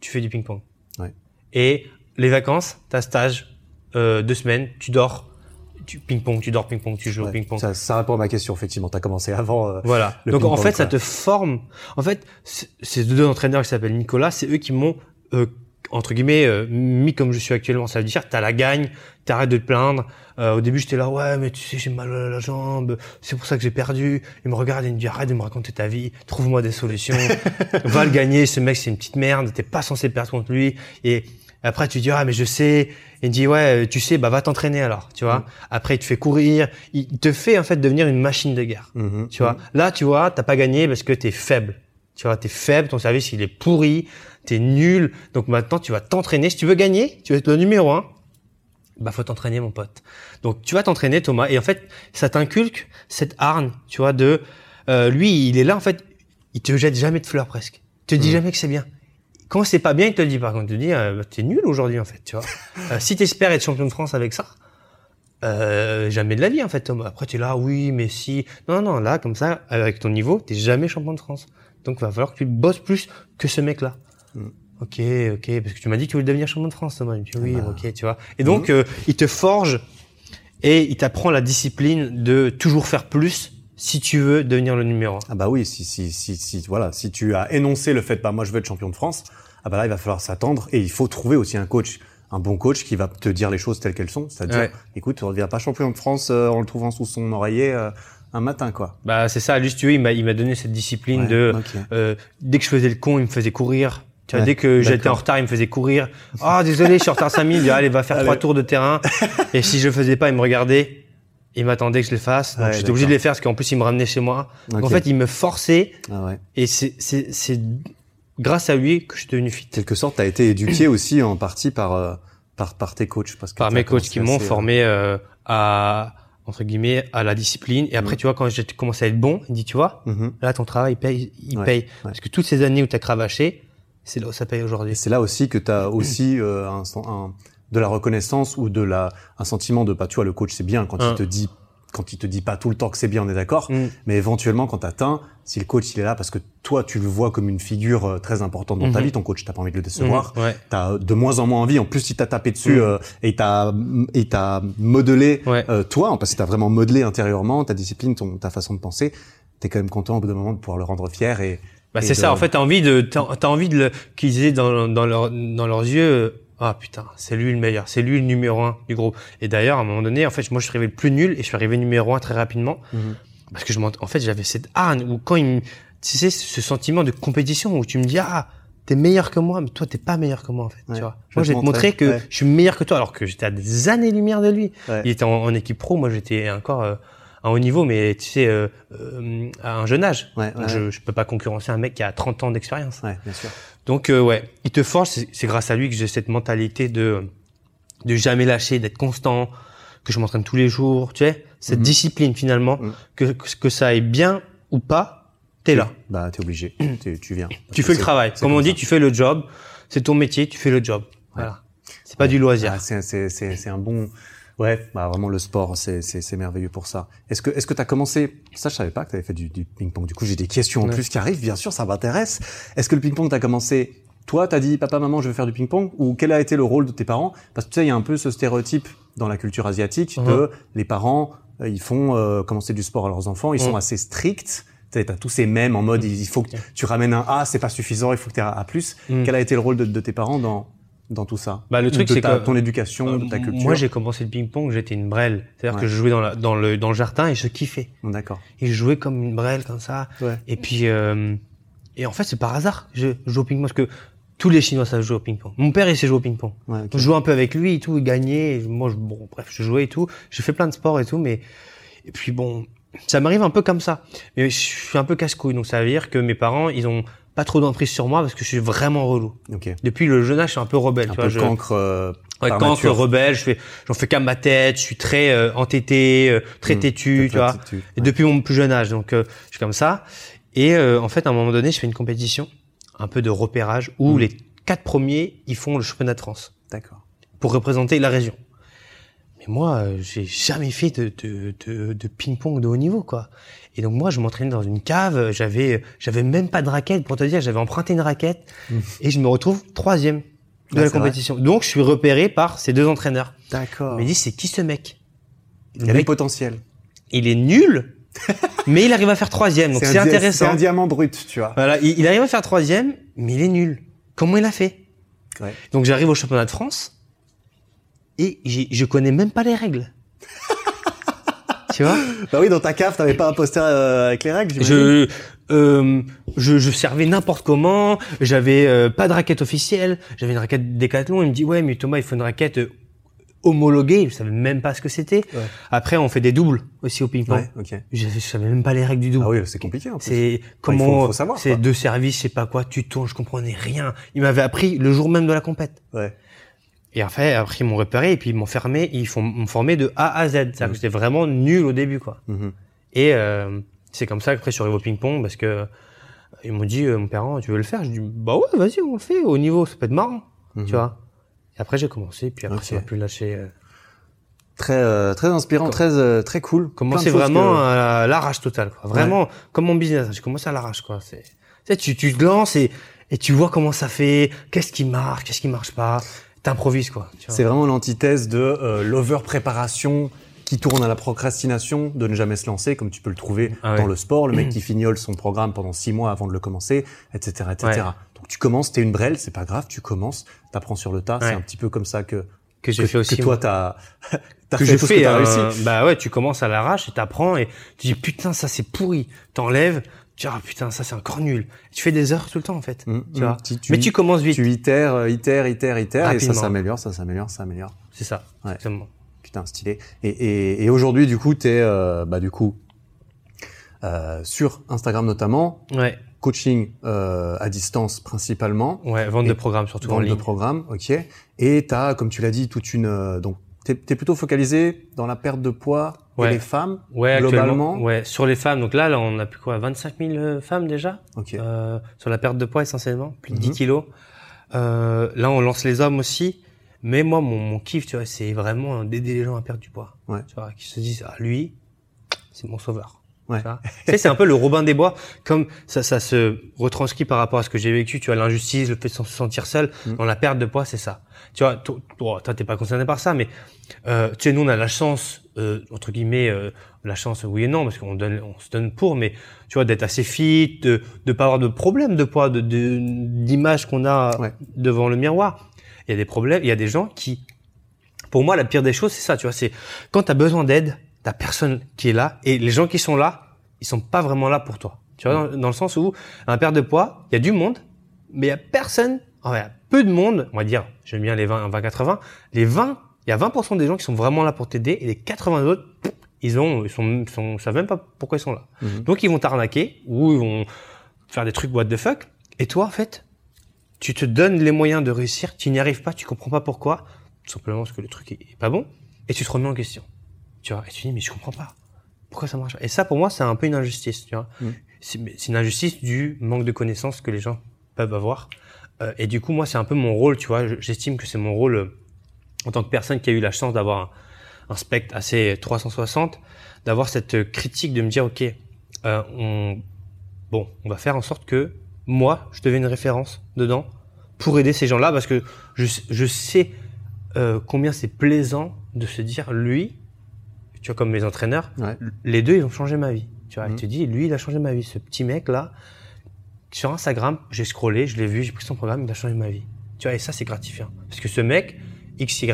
tu fais du ping-pong. Ouais. Et les vacances, t'as stage, euh, deux semaines, tu dors tu ping-pong, tu dors ping-pong, tu joues ping-pong. Ça, ça, répond à ma question, effectivement. Tu as commencé avant. Euh, voilà. Donc en fait, ça te forme. En fait, ces deux entraîneurs qui s'appellent Nicolas, c'est eux qui m'ont euh, entre guillemets euh, mis comme je suis actuellement. Ça veut dire t'as la gagne, t'arrêtes de te plaindre. Euh, au début, j'étais là, ouais, mais tu sais, j'ai mal à la jambe, c'est pour ça que j'ai perdu. Il me regarde il me dit, arrête de me raconter ta vie, trouve-moi des solutions, va le gagner. Ce mec, c'est une petite merde, t'es pas censé perdre contre lui. Et après, tu dis, ah, mais je sais. Il dit, ouais, tu sais, bah, va t'entraîner alors, tu vois. Mm. Après, il te fait courir. Il te fait, en fait, devenir une machine de guerre. Mm-hmm. Tu vois. Mm. Là, tu vois, t'as pas gagné parce que t'es faible. Tu vois, t'es faible, ton service, il est pourri, t'es nul. Donc maintenant, tu vas t'entraîner. Si tu veux gagner, tu veux être le numéro un. Bah, faut t'entraîner, mon pote. Donc, tu vas t'entraîner, Thomas. Et en fait, ça t'inculque cette hargne, tu vois, de, euh, lui, il est là, en fait, il te jette jamais de fleurs presque. Il te dit mm. jamais que c'est bien quand c'est pas bien, il te le dit. Par contre, il te dit, euh, t'es nul aujourd'hui en fait, tu vois. euh, si t'espères être champion de France avec ça, euh, jamais de la vie en fait. Thomas. Après, tu es là, oui, mais si. Non, non, là, comme ça, avec ton niveau, t'es jamais champion de France. Donc, il va falloir que tu bosses plus que ce mec-là. Mm. Ok, ok, parce que tu m'as dit que tu voulais devenir champion de France, Thomas. Il oui, ah bah. ok, tu vois. Et donc, mm. euh, il te forge et il t'apprend la discipline de toujours faire plus si tu veux devenir le numéro 1. Ah bah oui, si si si si voilà, si tu as énoncé le fait bah moi je veux être champion de France, ah bah là il va falloir s'attendre et il faut trouver aussi un coach, un bon coach qui va te dire les choses telles qu'elles sont, c'est-à-dire écoute, on ne devient pas champion de France euh, en le trouvant sous son oreiller euh, un matin quoi. Bah c'est ça, juste tu vois, il m'a il m'a donné cette discipline de euh, dès que je faisais le con, il me faisait courir. Tu vois, dès que j'étais en retard, il me faisait courir. Ah, désolé, je suis en retard 5000. Allez, va faire trois tours de terrain. Et si je le faisais pas, il me regardait il m'attendait que je les fasse. Donc j'étais obligé de les faire parce qu'en plus il me ramenait chez moi. Donc en fait, il me forçait. Ah ouais. Et c'est c'est c'est grâce à lui que je suis devenu fit. Quelque sorte, tu as été éduqué aussi en partie par euh, par par tes coachs parce que par mes coachs qui m'ont euh, formé euh, à entre guillemets à la discipline et après mm. tu vois quand j'ai commencé à être bon, il dit tu vois, mm-hmm. là ton travail il paye il paye parce que toutes ces années où tu as cravaché, c'est là où ça paye aujourd'hui. C'est là aussi que tu as aussi euh, un, un de la reconnaissance ou de la un sentiment de pas bah, tu vois le coach c'est bien quand il hein. te dit quand il te dit pas tout le temps que c'est bien, on est d'accord. Mm. Mais éventuellement, quand t'atteins, si le coach il est là, parce que toi tu le vois comme une figure euh, très importante dans ta Mhm. vie, ton coach t'as pas envie de le décevoir. Mhm, ouais. T'as de moins en moins envie. En plus, il t'a tapé dessus Mm. euh, et t'as et t'as modelé Ouais. euh, toi, parce que t'as vraiment modelé intérieurement ta discipline, ton, ta façon de penser. T'es quand même content au bout d'un moment de pouvoir le rendre fier et Bah, c'est de- ça. En fait, t'as envie de, t'as envie de le, qu'ils aient dans, dans leur, dans leurs yeux, euh, ah putain, c'est lui le meilleur, c'est lui le numéro un du groupe. Et d'ailleurs, à un moment donné, en fait, moi, je suis arrivé le plus nul et je suis arrivé numéro un très rapidement Mhm. parce que je m'en, en fait, j'avais cette hargne où quand il, me- tu sais, ce sentiment de compétition où tu me dis, ah, t'es meilleur que moi, mais toi, t'es pas meilleur que moi, en fait, Ouais. tu vois. Moi, je vais te te montrer montrer. que Ouais. je suis meilleur que toi, alors que j'étais à des années-lumière de lui. Ouais. Il était en, en équipe pro, moi, j'étais encore euh, à haut niveau, mais tu sais, euh, euh, à un jeune âge. Ouais, Donc, ouais. je, je peux pas concurrencer un mec qui a 30 ans d'expérience. Ouais, bien sûr. Donc euh, ouais, il te forge. C'est grâce à lui que j'ai cette mentalité de de jamais lâcher, d'être constant, que je m'entraîne tous les jours. Tu sais, cette Mhm. discipline finalement, Mhm. que que ça aille bien ou pas, t'es là. Bah, t'es obligé. T'es- tu viens. Tu que fais le travail. Comme on dit, ça. tu fais le job. C'est ton métier, tu fais le job. Voilà. C'est pas du loisir. Ah, c'est, c'est, c'est, c'est un bon. Ouais, bah vraiment le sport, c'est, merveilleux pour ça. Est-ce que, est-ce que t'as commencé Ça, je savais pas que t'avais fait du, du ping-pong. Du coup, j'ai des questions en Ouais. plus qui arrivent. Bien sûr, ça m'intéresse. Est-ce que le ping-pong t'as commencé Toi, t'as dit papa, maman, je veux faire du ping-pong? Ou quel a été le rôle de tes parents? Parce que tu sais, il y a un peu ce stéréotype dans la culture asiatique de les parents, euh, ils font euh, commencer du sport à leurs enfants, ils sont assez stricts. Tu sais, t'as tous ces mêmes en mode, il faut que tu ramènes un A, c'est pas suffisant, il faut que tu aies un A+. Mhm. Quel a été le rôle de, de tes parents dans dans tout ça Bah, le truc, c'est que- ton éducation, de ta culture. Moi, j'ai commencé le ping-pong, j'étais une brêle. C'est-à-dire Ouais. que je jouais dans, la, dans, le, dans le jardin et je kiffais. D'accord. Et je jouais comme une brêle, comme ça. Ouais. Et puis, euh, et en fait, c'est par hasard que je joue au ping-pong parce que tous les Chinois savent jouer au ping-pong. Mon père, il sait jouer au ping-pong. Ouais. Je jouais un peu avec lui et tout, il gagnait. Et moi, je, bon, bref, je jouais et tout. J'ai fait plein de sports et tout, mais et puis bon, ça m'arrive un peu comme ça. Mais je suis un peu casse-couille, donc ça veut dire que mes parents, ils ont pas trop d'emprise sur moi parce que je suis vraiment relou. Ok. Depuis le jeune âge, je suis un peu rebelle. Un tu peu vois, je, cancre. euh, Ouais, par cancre, nature. rebelle, je fais, j'en fais qu'à ma tête, je suis très euh, entêté, euh, très Hmm, têtu, tu vois. Et ouais. depuis mon plus jeune âge, donc euh, je suis comme ça. Et euh, en fait, à un moment donné, je fais une compétition, un peu de repérage, où Mm. les quatre premiers, ils font le championnat de France D'accord. pour représenter la région. Mais moi, euh, j'ai jamais fait de, de, de, de ping-pong de haut niveau, quoi. Et donc moi, je m'entraînais dans une cave, j'avais j'avais même pas de raquette, pour te dire, j'avais emprunté une raquette, Mm. et je me retrouve troisième de Ah, la vrai. compétition. Donc je suis repéré par ces deux entraîneurs. D'accord. Ils me disent, c'est qui ce mec? Il Le a du mec, potentiel. il est nul, mais il arrive à faire troisième, donc c'est dia- C'est intéressant. un diamant brut, tu vois. Voilà, il, il arrive à faire troisième, mais il est nul. Comment il a fait? Ouais. Donc j'arrive au championnat de France et je connais même pas les règles. Tu vois Bah oui, dans ta cave, t'avais pas un poster euh, avec les règles, je, euh, je je servais n'importe comment, j'avais euh, pas de raquette officielle, j'avais une raquette Décathlon, il me dit ouais mais Thomas il faut une raquette euh, homologuée, je savais même pas ce que c'était. Ouais. Après on fait des doubles aussi au ping-pong. Ouais. Je, je savais même pas les règles du double. Ah oui, c'est compliqué. C'est comment faut- faut savoir, c'est deux services, je sais pas quoi, tu tournes, je comprenais rien. Il m'avait appris le jour même de la compète. Ouais. Et après, après ils m'ont repéré et puis ils m'ont fermé, ils font- m'ont formé de A à Z. C'est-à-dire que j'étais vraiment nul au début, quoi. Mhm. Et euh, c'est comme ça qu'après je suis arrivé au ping-pong parce que euh, ils m'ont dit, euh, mon parent, tu veux le faire Je dis, bah ouais, vas-y, on le fait. Au niveau, ça peut être marrant, Mhm. tu vois. Et après j'ai commencé, puis après Ok. ça m'a plus lâché. Euh, Très, euh, très inspirant, très, euh, très cool. Choses vraiment que- à l'arrache totale, quoi. Vraiment comme mon business. J'ai commencé à l'arrache, quoi. C'est, tu sais, tu, tu te lances et, et tu vois comment ça fait, qu'est-ce qui marche, qu'est-ce qui marche pas. T'improvises, quoi. C'est vraiment l'antithèse de euh, l'over-préparation qui tourne à la procrastination, de ne jamais se lancer, comme tu peux le trouver Ah ouais. dans le sport, le mec qui fignole son programme pendant six mois avant de le commencer, etc., etc. Ouais. Donc tu commences, t'es une brêle, c'est pas grave, tu commences, t'apprends sur le tas, c'est un petit peu comme ça que que j'ai fait aussi. que toi t'as t'as que fait je fais, que euh, réussi. bah ouais, tu commences à l'arrache et t'apprends et tu dis putain ça c'est pourri, t'enlèves, tu dis ah putain ça c'est encore nul. Tu fais des heures tout le temps en fait, Mm, tu mm. vois. Tu- tu- Mais tu commences vite, Tu itères, euh, itères, itères, itères, et ça s'améliore, ça s'améliore, ça s'améliore. c'est ça. Ouais. Exactement. Putain, stylé. Et, et, et aujourd'hui, du coup, t'es, euh, bah, du coup, euh, sur Instagram notamment, Ouais, coaching euh, à distance principalement, ouais, vente Et de programmes surtout en vente de ligne. programmes, ok. Et t'as, comme tu l'as dit, toute une, euh, donc, t'es, t'es plutôt focalisé dans la perte de poids et Ouais. les femmes, Ouais, globalement. ouais, sur les femmes. Donc là, là, on a plus quoi, 25 000 euh, femmes déjà Ok. euh, sur la perte de poids essentiellement, plus de 10 Mhm. kilos. Euh, là, on lance les hommes aussi. Mais moi, mon, mon kiff, tu vois, c'est vraiment d'aider les gens à perdre du poids. Ouais. Tu vois, qui se disent, ah, lui, c'est mon sauveur. Ouais. Tu sais, c'est un peu le Robin des Bois, comme ça, ça se retranscrit par rapport à ce que j'ai vécu. Tu vois, l'injustice, le fait de se sentir seul, Mm. dans la perte de poids, c'est ça. Tu vois, toi, t'es pas concerné par ça, mais euh, tu sais, nous, on a la chance, euh, entre guillemets, euh, la chance, oui et non, parce qu'on donne, on se donne pour, mais tu vois, d'être assez fit, de, de pas avoir de problème de poids, de, de d'image qu'on a Ouais. devant le miroir. Il y a des problèmes, il y a des gens qui, pour moi, la pire des choses, c'est ça, tu vois, c'est quand tu as besoin d'aide, t'as personne qui est là, et les gens qui sont là, ils sont pas vraiment là pour toi. Tu vois, dans, dans le sens où un perte de poids, il y a du monde, mais il y a personne, enfin, il y a peu de monde, on va dire, j'aime bien les 20, 20, 80, les 20, il y a 20% des gens qui sont vraiment là pour t'aider, et les 80 autres, ils ont, ils sont, ils sont, savent même pas pourquoi ils sont là. Mhm. Donc ils vont t'arnaquer, ou ils vont faire des trucs what the fuck, et toi, en fait, tu te donnes les moyens de réussir, tu n'y arrives pas, tu comprends pas pourquoi, tout simplement parce que le truc est est pas bon, et tu te remets en question. Tu vois, et tu dis, mais je comprends pas. Pourquoi ça marche Et ça, pour moi, c'est un peu une injustice, tu vois. Mm. C'est une injustice du manque de connaissances que les gens peuvent avoir. Euh, et du coup, moi, c'est un peu mon rôle, tu vois. Je- J'estime que c'est mon rôle euh, en tant que personne qui a eu la chance d'avoir un, un spectre assez 360, d'avoir cette critique de me dire, ok, euh, on, bon, on va faire en sorte que moi, je devienne une référence dedans pour aider ces gens-là parce que je, je sais combien c'est plaisant de se dire, lui, tu vois, comme mes entraîneurs, Ouais. les deux, ils ont changé ma vie. Tu vois, Mhm. il te dit, lui, il a changé ma vie. Ce petit mec-là, sur Instagram, j'ai scrollé, je l'ai vu, j'ai pris son programme, il a changé ma vie. Tu vois, et ça, c'est gratifiant. Parce que ce mec, XY,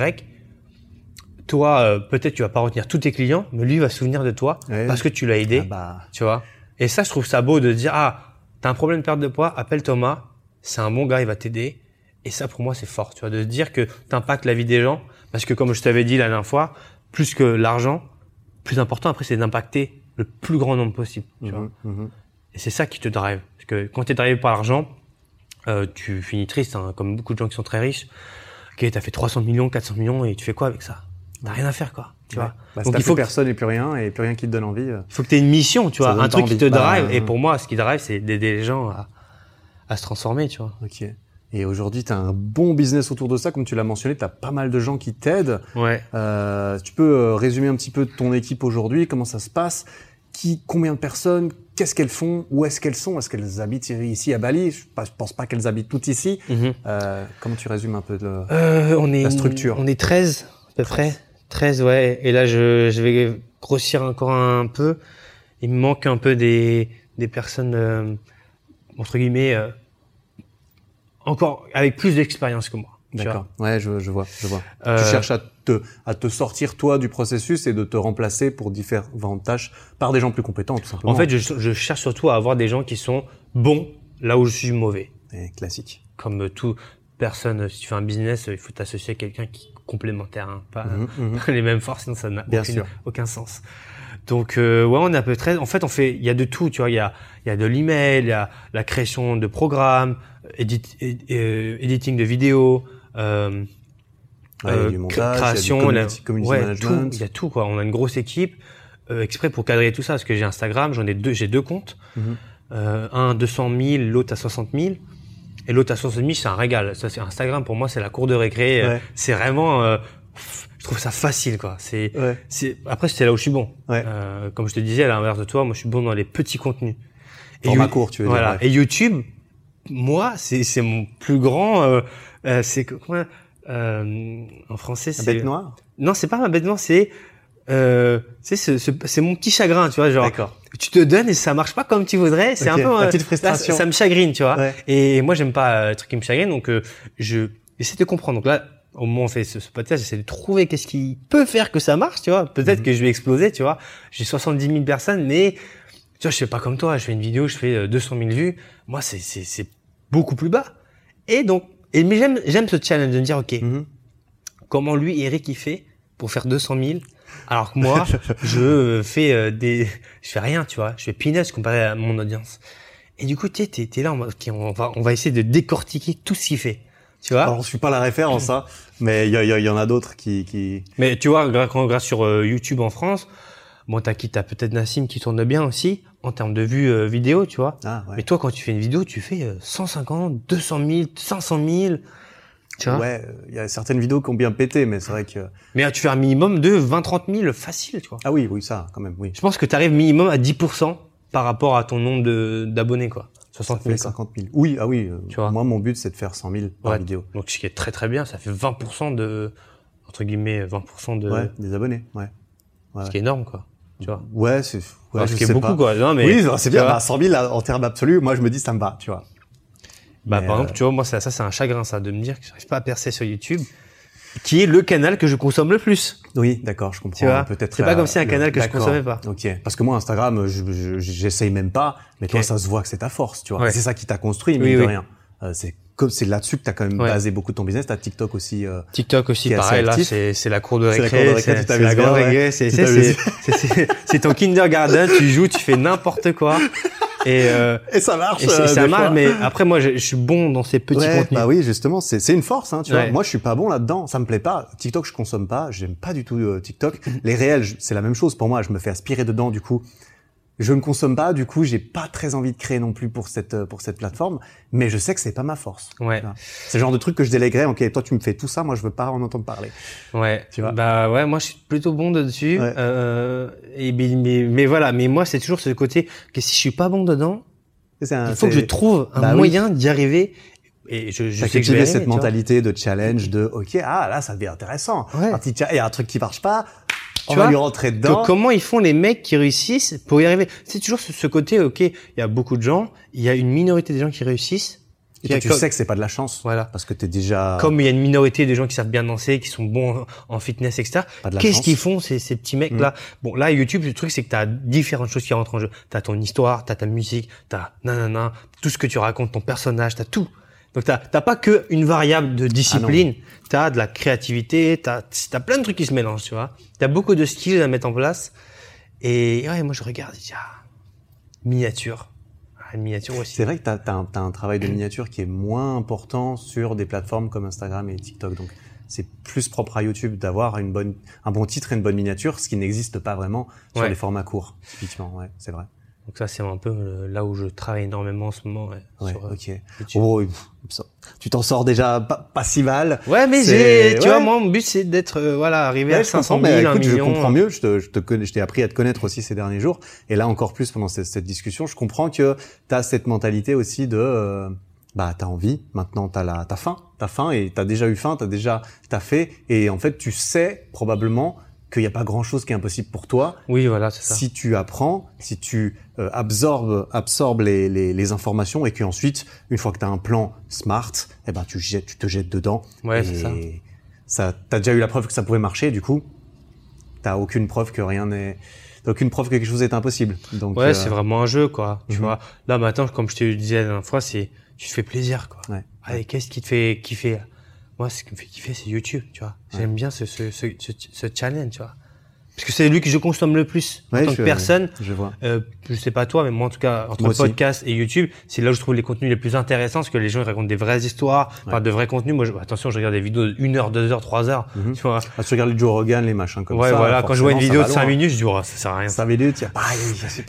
toi, euh, peut-être tu vas pas retenir tous tes clients, mais lui il va se souvenir de toi parce que tu l'as aidé. Ah bah, Tu vois Et ça, je trouve ça beau de dire, ah, t'as un problème de perte de poids, appelle Thomas, c'est un bon gars, il va t'aider. Et ça, pour moi, c'est fort, tu vois, de se dire que t'impactes la vie des gens. Parce que comme je t'avais dit la dernière fois, plus que l'argent, plus important après, c'est d'impacter le plus grand nombre possible. Tu vois mhm, mhm. et c'est ça qui te drive. Parce que quand tu es drivé par l'argent, euh, tu finis triste, hein, comme beaucoup de gens qui sont très riches. Ok, t'as fait 300 millions, 400 millions, et tu fais quoi avec ça? T'as rien à faire, quoi. Tu Ouais. vois Bah, Donc il faut que- personne et plus rien, et plus rien qui te donne envie. euh, il faut que tu aies une mission, tu Ça vois, un truc qui te Bah, drive. Et euh, pour moi, ce qui drive, c'est d'aider les gens à, à se transformer, tu vois. Ok. Et aujourd'hui, tu as un bon business autour de ça, comme tu l'as mentionné, tu as pas mal de gens qui t'aident. Ouais. Euh, tu peux euh, résumer un petit peu ton équipe aujourd'hui, comment ça se passe, qui, combien de personnes, qu'est-ce qu'elles font, où est-ce qu'elles sont, est-ce qu'elles habitent ici à Bali? Je je pense pas qu'elles habitent toutes ici. Euh, comment tu résumes un peu le... Euh, on est La structure? On est 13 à peu près. 13 ouais. Et là je, je vais grossir encore un peu. Il me manque un peu des des personnes euh, entre guillemets encore avec plus d'expérience que moi. D'accord. Ouais, je, je vois, je vois. Euh, Tu cherches à te, à te sortir toi du processus et de te remplacer pour différentes tâches par des gens plus compétents, tout simplement. En fait, je, je cherche surtout à avoir des gens qui sont bons là où je suis mauvais. Et classique. Comme euh, tout personne, si tu fais un business, euh, il faut t'associer à quelqu'un qui est complémentaire, hein, pas, Mhm, mhm. pas les mêmes forces, sinon ça n'a sûr. aucun sens. Donc euh, ouais, on est à peu près. En fait, on fait, il y a de tout, tu vois. Il y a, il y a de l'email, il y a la création de programmes, edit, ed- euh, editing de vidéos, euh, Ouais, euh, du cré- montage, il y a du création, community- ouais, management. tout. Il y a tout quoi. On a une grosse équipe euh, exprès pour cadrer tout ça, parce que j'ai Instagram, j'en ai deux, j'ai deux comptes, Mhm. euh, un à 200 000, l'autre à 60 000. Et l'autre à 60 000, c'est un régal. Ça, c'est Instagram pour moi, c'est la cour de récré. Ouais. C'est vraiment, euh, trouve ça facile quoi. C'est Ouais. c'est après c'est là où je suis bon. Ouais. Euh, comme je te disais à l'inverse de toi, moi je suis bon dans les petits contenus. Format You- court, tu veux dire, voilà. ouais. Et YouTube, moi c'est c'est mon plus grand. Euh, euh, c'est comment euh, en français c'est bête noire non c'est pas ma bête noire c'est euh, c'est ce- ce- c'est mon petit chagrin tu vois genre D'accord. tu te donnes et ça marche pas comme tu voudrais c'est Ok, un peu la euh, petite là, frustration. ça, ça me chagrine tu vois Ouais. et moi j'aime pas euh, les trucs qui me chagrinent donc euh, je j'essaie de comprendre donc là au moment où on fait ce, ce podcast j'essaie de trouver qu'est-ce qui peut faire que ça marche tu vois. Peut-être Mhm. que je vais exploser tu vois. J'ai 70 000 personnes mais tu vois je fais pas comme toi. Je fais une vidéo je fais euh, 200 000 vues. Moi c'est c'est beaucoup plus bas. Et donc et mais j'aime j'aime ce challenge de me dire ok Mhm. comment lui Eric il fait pour faire 200 000 alors que moi je euh, fais euh, des je fais rien tu vois. Je fais peanuts comparé à mon audience. Et du coup tu t'es là mode, ok, on va on va essayer de décortiquer tout ce qu'il fait tu vois. Alors, je suis pas la référence, hein, mais il y, en a d'autres qui, qui... mais tu vois grâce, quand- grâce sur euh, YouTube en France bon t'as qui t'as peut-être Nassim qui tourne bien aussi en termes de vues euh, vidéo tu vois Ah, ouais. mais toi quand tu fais une vidéo tu fais euh, 150 200 000 500 000 Tu vois ouais, il y a certaines vidéos qui ont bien pété, mais c'est vrai que. Mais tu fais un minimum de 20-30 000 facile, tu vois. Ah oui, oui, ça, quand même, oui. Je pense que tu arrives minimum à 10% par rapport à ton nombre d'abonnés, quoi. 60 Ça 000. fait quoi. 50 000. Oui, ah oui. euh, Tu vois. Moi, mon but, c'est de faire 100 000 par Ouais. vidéo. Donc ce qui est très très bien, ça fait 20% de entre guillemets 20% de Ouais, des abonnés, ouais. ouais. ce qui est énorme, quoi. Tu vois. Ouais, c'est. Ouais, ce qui est beaucoup, pas. quoi. Non, mais oui, c'est bien. Bah, 100 000 là, en termes absolus, moi, je me dis, ça me va, tu vois. Bah, Mais, par euh, exemple, tu vois, moi, ça, ça c'est un chagrin, ça, de me dire que j'arrive pas à percer sur YouTube, qui est le canal que je consomme le plus. Oui, d'accord, je comprends. Tu vois, Peut-être. c'est pas la- comme si un le- canal que je consommais pas. Ok. Parce que moi, Instagram, je- je- j'essaye même pas, mais toi, ça se voit que c'est ta force, tu vois. Ouais. C'est ça qui t'a construit, Oui, mine de oui. rien. Euh, c'est comme c'est là-dessus que t'as quand même Ouais. basé beaucoup de ton business. T'as TikTok aussi. euh, TikTok aussi, pareil, là, c'est, c'est la cour de C'est la récré. cour de récré, c'est, la bien, grande ouais. récré, c'est ton kindergarten, tu joues, tu fais n'importe quoi. Et, euh, Et ça marche. et, euh, ça marche, fois. mais après, moi, je, je suis bon dans ces petits Ouais, contenus. bah oui, justement, c'est c'est une force, hein, tu vois. Moi, je suis pas bon là-dedans, ça me plaît pas. TikTok, je consomme pas, j'aime pas du tout euh, TikTok. Les réels, c'est la même chose pour moi. Je me fais aspirer dedans, du coup, je ne consomme pas. Du coup, j'ai pas très envie de créer non plus pour cette euh, pour cette plateforme. Mais je sais que c'est pas ma force. Ouais. C'est le genre de truc que je déléguerais. Ok, toi, tu me fais tout ça, moi, je veux pas en entendre parler. ouais. Tu vois. Bah ouais, moi, je suis plutôt bon dessus. Ouais. Euh, et, mais, mais, mais voilà, mais moi, c'est toujours ce côté que si je suis pas bon dedans, un- il faut que je trouve un Bah oui. moyen d'y arriver. Et je, je sais que vais cette mentalité de challenge, de ok, ah là, ça devient intéressant. Ouais. Un petit cha- Il y a un truc qui marche pas, on Tu va vois, lui rentrer Que- dedans. comment ils font les mecs qui réussissent pour y arriver C'est toujours ce, ce côté, ok, il y a beaucoup de gens, il y a une minorité des gens qui réussissent. Et a tu comme- sais que c'est pas de la chance. Voilà. Parce que t'es déjà. Comme il y a une minorité des gens qui savent bien danser, qui sont bons en fitness, etc. Qu'est-ce. Mm. qu'ils font ces, ces petits mecs-là Bon, là, YouTube, le truc, c'est que tu as différentes choses qui rentrent en jeu. Tu as ton histoire, tu as ta musique, tu as nanana, tout ce que tu racontes, ton personnage, tu as tout. Donc, tu n'as pas que une variable de discipline, tu as de la créativité, tu as, plein de trucs qui se mélangent, tu vois. Tu as beaucoup de skills à mettre en place. Et ouais, moi, je regarde, je dis, ah, miniature. Ah, miniature aussi. C'est vrai que tu as, un, t'as un travail de miniature qui est moins important sur des plateformes comme Instagram et TikTok. Donc, c'est plus propre à YouTube d'avoir une bonne, un bon titre et une bonne miniature, ce qui n'existe pas vraiment sur Ouais. les formats courts, typiquement. Ouais, c'est vrai. Donc ça, c'est un peu euh, là où je travaille énormément en ce moment. Ouais, sur, euh, ok. Oh, tu t'en sors déjà pas, pas si mal. Ouais, mais j'ai, tu ouais. vois, moi, mon but, c'est d'être, euh, voilà, arrivé Ouais, à je 500 comprends, 000, mais 1 écoute, je comprends mieux. Je te, je te connais, je t'ai appris à te connaître aussi ces derniers jours. Et là, encore plus pendant cette, cette discussion, je comprends que tu as cette mentalité aussi de, euh, bah, t'as envie. Maintenant, t'as la, t'as faim, t'as faim et t'as déjà eu faim, t'as déjà, t'as fait. Et en fait, tu sais probablement qu'il n'y a pas grand chose qui est impossible pour toi Oui, voilà, c'est ça. si tu apprends, si tu euh, absorbes, absorbes les, les, les informations et qu'ensuite, une fois que tu as un plan smart, eh ben, tu, jettes, tu te jettes dedans. Ouais, c'est ça. ça t'as déjà eu la preuve que ça pouvait marcher, du coup, t'as aucune preuve que rien n'est, aucune preuve que quelque chose est impossible. Donc, Ouais, euh, c'est vraiment un jeu, quoi. Tu mhm. vois. Là, maintenant, comme je te disais la dernière fois, c'est, tu te fais plaisir, quoi. Ouais. Allez, qu'est-ce qui te fait kiffer? Moi, ce qui me fait kiffer, c'est YouTube, tu vois. J'aime bien ce, ce, ce, ce, ce challenge, tu vois. Parce que c'est lui que je consomme le plus. En Ouais, tant je- que personne, Je vois. Euh, je sais pas toi, mais moi en tout cas, entre Moi aussi. podcast et YouTube, c'est là où je trouve les contenus les plus intéressants, parce que les gens ils racontent des vraies histoires, parlent de vrais contenus. Moi, je, attention, je regarde des vidéos de 1 heure, 2 heures, 3 heures. Mhm. Tu vois. Ah, tu regardes les Joe Rogan, les machins comme ouais, ça. voilà. Quand je vois une vidéo de va 5 loin. minutes, je dis, oh, ça sert à rien. 5 minutes, a pareil,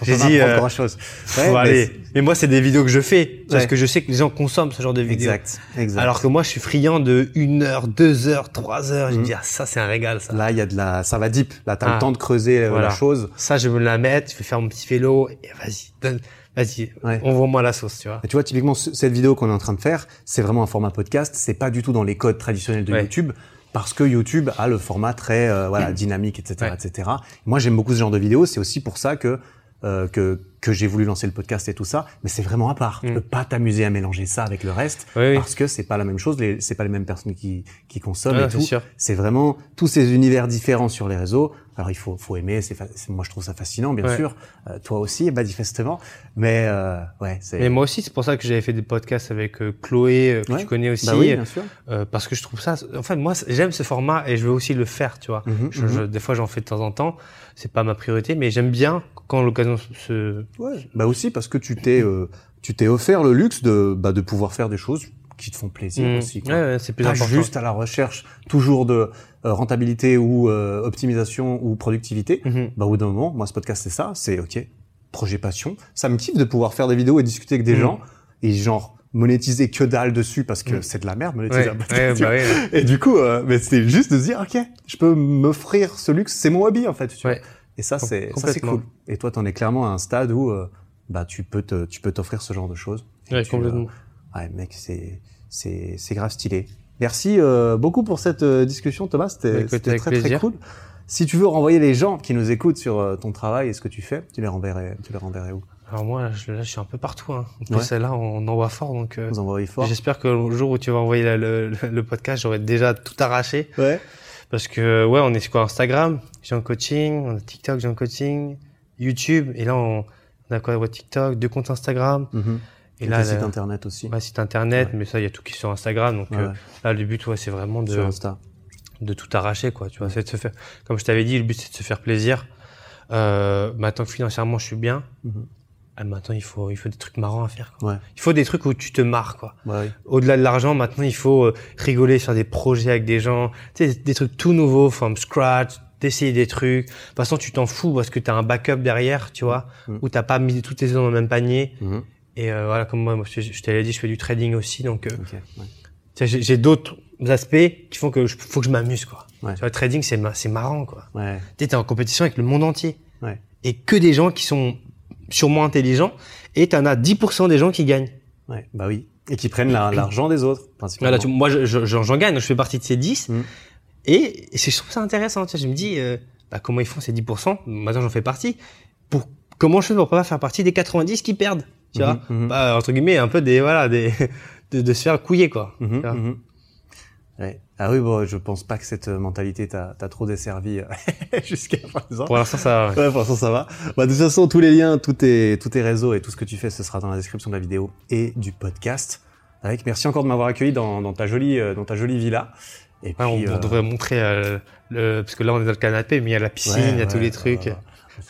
J'ai dit, euh, grand chose. Bon, allez. Mais moi, c'est des vidéos que je fais, parce Ouais. que je sais que les gens consomment ce genre de vidéos. Exact, exact. Alors que moi, je suis friand de 1 heure, 2 heures, 3 heures. Je Mhm. me dis, ah, ça, c'est un régal, ça. Là, il y a de la, ça va deep. Là. Le temps de creuser euh, Voilà. la chose. Ça, je veux me la mettre, je vais faire mon petit vélo, et vas-y, donne- vas-y, Ouais. envoie-moi la sauce, tu vois. Et tu vois, typiquement, ce- cette vidéo qu'on est en train de faire, c'est vraiment un format podcast. C'est pas du tout dans les codes traditionnels de Ouais. YouTube. Parce que YouTube a le format très euh, voilà dynamique, etc., Ouais. etc. Moi, j'aime beaucoup ce genre de vidéos. C'est aussi pour ça que euh, que que j'ai voulu lancer le podcast et tout ça. Mais c'est vraiment à part. Tu Mm. peux pas t'amuser à mélanger ça avec le reste Oui, oui. parce que c'est pas la même chose. C'est pas les mêmes personnes qui qui consomment Ouais, et tout. C'est vraiment tous ces univers différents sur les réseaux. Alors il faut faut aimer. C'est moi je trouve ça fascinant, bien Ouais. sûr. Euh, toi aussi, manifestement. Mais euh, ouais. Mais moi aussi, c'est pour ça que j'avais fait des podcasts avec euh, Chloé, euh, que Ouais. tu connais aussi, Bah oui, bien sûr. euh, parce que je trouve ça. En fait, moi, j'aime ce format et je veux aussi le faire, tu vois. Mhm, Je- je- des fois, j'en fais de temps en temps. C'est pas ma priorité, mais j'aime bien quand l'occasion se. Ouais. Bah aussi parce que tu t'es euh, tu t'es offert le luxe de bah de pouvoir faire des choses qui te font plaisir Mm. aussi. Quoi. Ouais, ouais, c'est plus Pas important. juste à la recherche toujours de euh, rentabilité ou euh, optimisation ou productivité. Mhm. Bah au bout d'un moment, moi ce podcast c'est ça, c'est ok projet passion. Ça me kiffe de pouvoir faire des vidéos et discuter avec des Mm. gens et genre monétiser que dalle dessus parce que c'est de la merde monétiser Ouais, bah. Et du coup, euh, mais c'est juste de se dire, ok, je peux m'offrir ce luxe, c'est mon hobby en fait. Tu vois. Et ça, c'est cool. Et toi, t'en es clairement à un stade où euh, bah tu peux te tu peux t'offrir ce genre de choses. Ouais, tu, complètement. euh, ouais, mec, c'est c'est c'est grave stylé. Merci euh, beaucoup pour cette euh, discussion, Thomas. Bah, C'était avec très très cool. Si tu veux renvoyer les gens qui nous écoutent sur euh, ton travail et ce que tu fais, tu les renverrais tu les renverrais où? Alors moi, là, je, là, je suis un peu partout. Hein. En plus, Ouais. celle-là, on envoie fort, donc euh, j'espère que le jour où tu vas envoyer la- le, le podcast, j'aurai déjà tout arraché. Ouais. Parce que, ouais, on est sur quoi Instagram, Jean Coaching, on a TikTok, Jean Coaching, YouTube, et là, on, on a quoi TikTok, deux comptes Instagram, Mhm. et Et là, site internet aussi. ouais, site internet, Ouais. mais ça, il y a tout qui est sur Instagram, donc Ouais, euh, là, le but, ouais, c'est vraiment de tout arracher, quoi. Tu vois, c'est de se faire, comme je t'avais dit, le but, c'est de se faire plaisir. Euh, maintenant que financièrement, je suis bien, Mhm. Ah, maintenant, il faut, il faut des trucs marrants à faire, quoi. Ouais. Il faut des trucs où tu te marres, quoi. Ouais, ouais. Au-delà de l'argent, maintenant, il faut euh, rigoler sur des projets avec des gens, tu sais, des trucs tout nouveaux, from scratch, d'essayer des trucs. De toute façon, tu t'en fous parce que tu as un backup derrière, tu vois, Mhm. où t'as pas mis toutes tes œufs dans le même panier. Mhm. Et euh, voilà, comme moi, moi, je, je t'avais dit, je fais du trading aussi, donc euh, Ok. Ouais. tu sais, j'ai d'autres aspects qui font que je, faut que je m'amuse, quoi. Ouais. Tu vois, le trading, c'est ma- c'est marrant, quoi. Ouais. T'es en compétition avec le monde entier. Ouais. Et que des gens qui sont sûrement intelligents, et t'en as 10% des gens qui gagnent. Ouais. Bah oui. Et qui prennent la- l'argent des autres, principalement. Voilà, tu- moi, je- je- j'en gagne, donc je fais partie de ces 10. Mm. Et, et c'est- je trouve ça intéressant. Tu sais, je me dis, euh, bah, comment ils font ces 10% Maintenant, j'en fais partie. Pour, comment je fais pour pas faire partie des 90 qui perdent? Tu vois? Mhm, mhm. Bah, Entre guillemets, un peu des, voilà, des, de, de se faire couiller, quoi. Mhm, Tu vois? Ouais. Ah oui, bon, je pense pas que cette euh, mentalité t'a trop desservi euh, jusqu'à présent. Pour l'instant, ça. Ouais, pour l'instant, ça va. Bah, de toute façon, tous les liens, tous tes, tous tes réseaux et tout ce que tu fais, ce sera dans la description de la vidéo et du podcast. Avec, merci encore de m'avoir accueilli dans, dans ta jolie, euh, dans ta jolie villa. Et puis, Ouais, on, on devrait montrer, euh, le, parce que là, on est dans le canapé, mais il y a la piscine, ouais, il y a tous ouais, les trucs,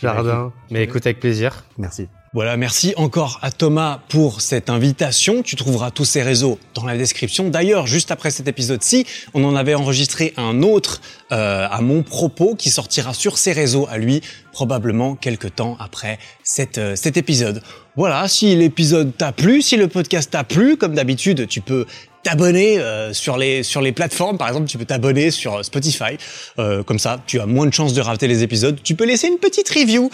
jardin. Mais écoute, avec plaisir. Merci. Voilà, merci encore à Thomas pour cette invitation. Tu trouveras tous ses réseaux dans la description. D'ailleurs, juste après cet épisode-ci, on en avait enregistré un autre euh, à mon propos qui sortira sur ses réseaux à lui, probablement quelques temps après cet, euh, cet épisode. Voilà, si l'épisode t'a plu, si le podcast t'a plu, comme d'habitude, tu peux t'abonner euh, sur les sur les plateformes par exemple tu peux t'abonner sur Spotify comme ça tu as moins de chances de rater les épisodes tu peux laisser une petite review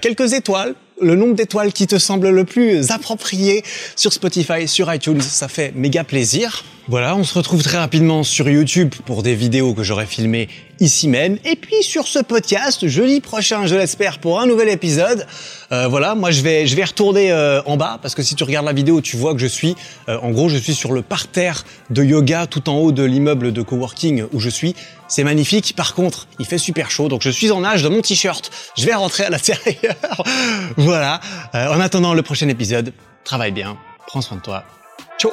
quelques étoiles le nombre d'étoiles qui te semble le plus approprié sur Spotify, sur iTunes, ça fait méga plaisir. Voilà, on se retrouve très rapidement sur YouTube pour des vidéos que j'aurai filmées ici même. Et puis sur ce podcast, jeudi prochain, je l'espère, pour un nouvel épisode. Euh, voilà, moi je vais, je vais retourner euh, en bas parce que si tu regardes la vidéo, tu vois que je suis, euh, en gros, je suis sur le parterre de yoga tout en haut de l'immeuble de coworking où je suis. C'est magnifique. Par contre, il fait super chaud, donc je suis en nage dans mon t-shirt. Je vais rentrer à l'intérieur. voilà. En attendant le prochain épisode, travaille bien, prends soin de toi. Ciao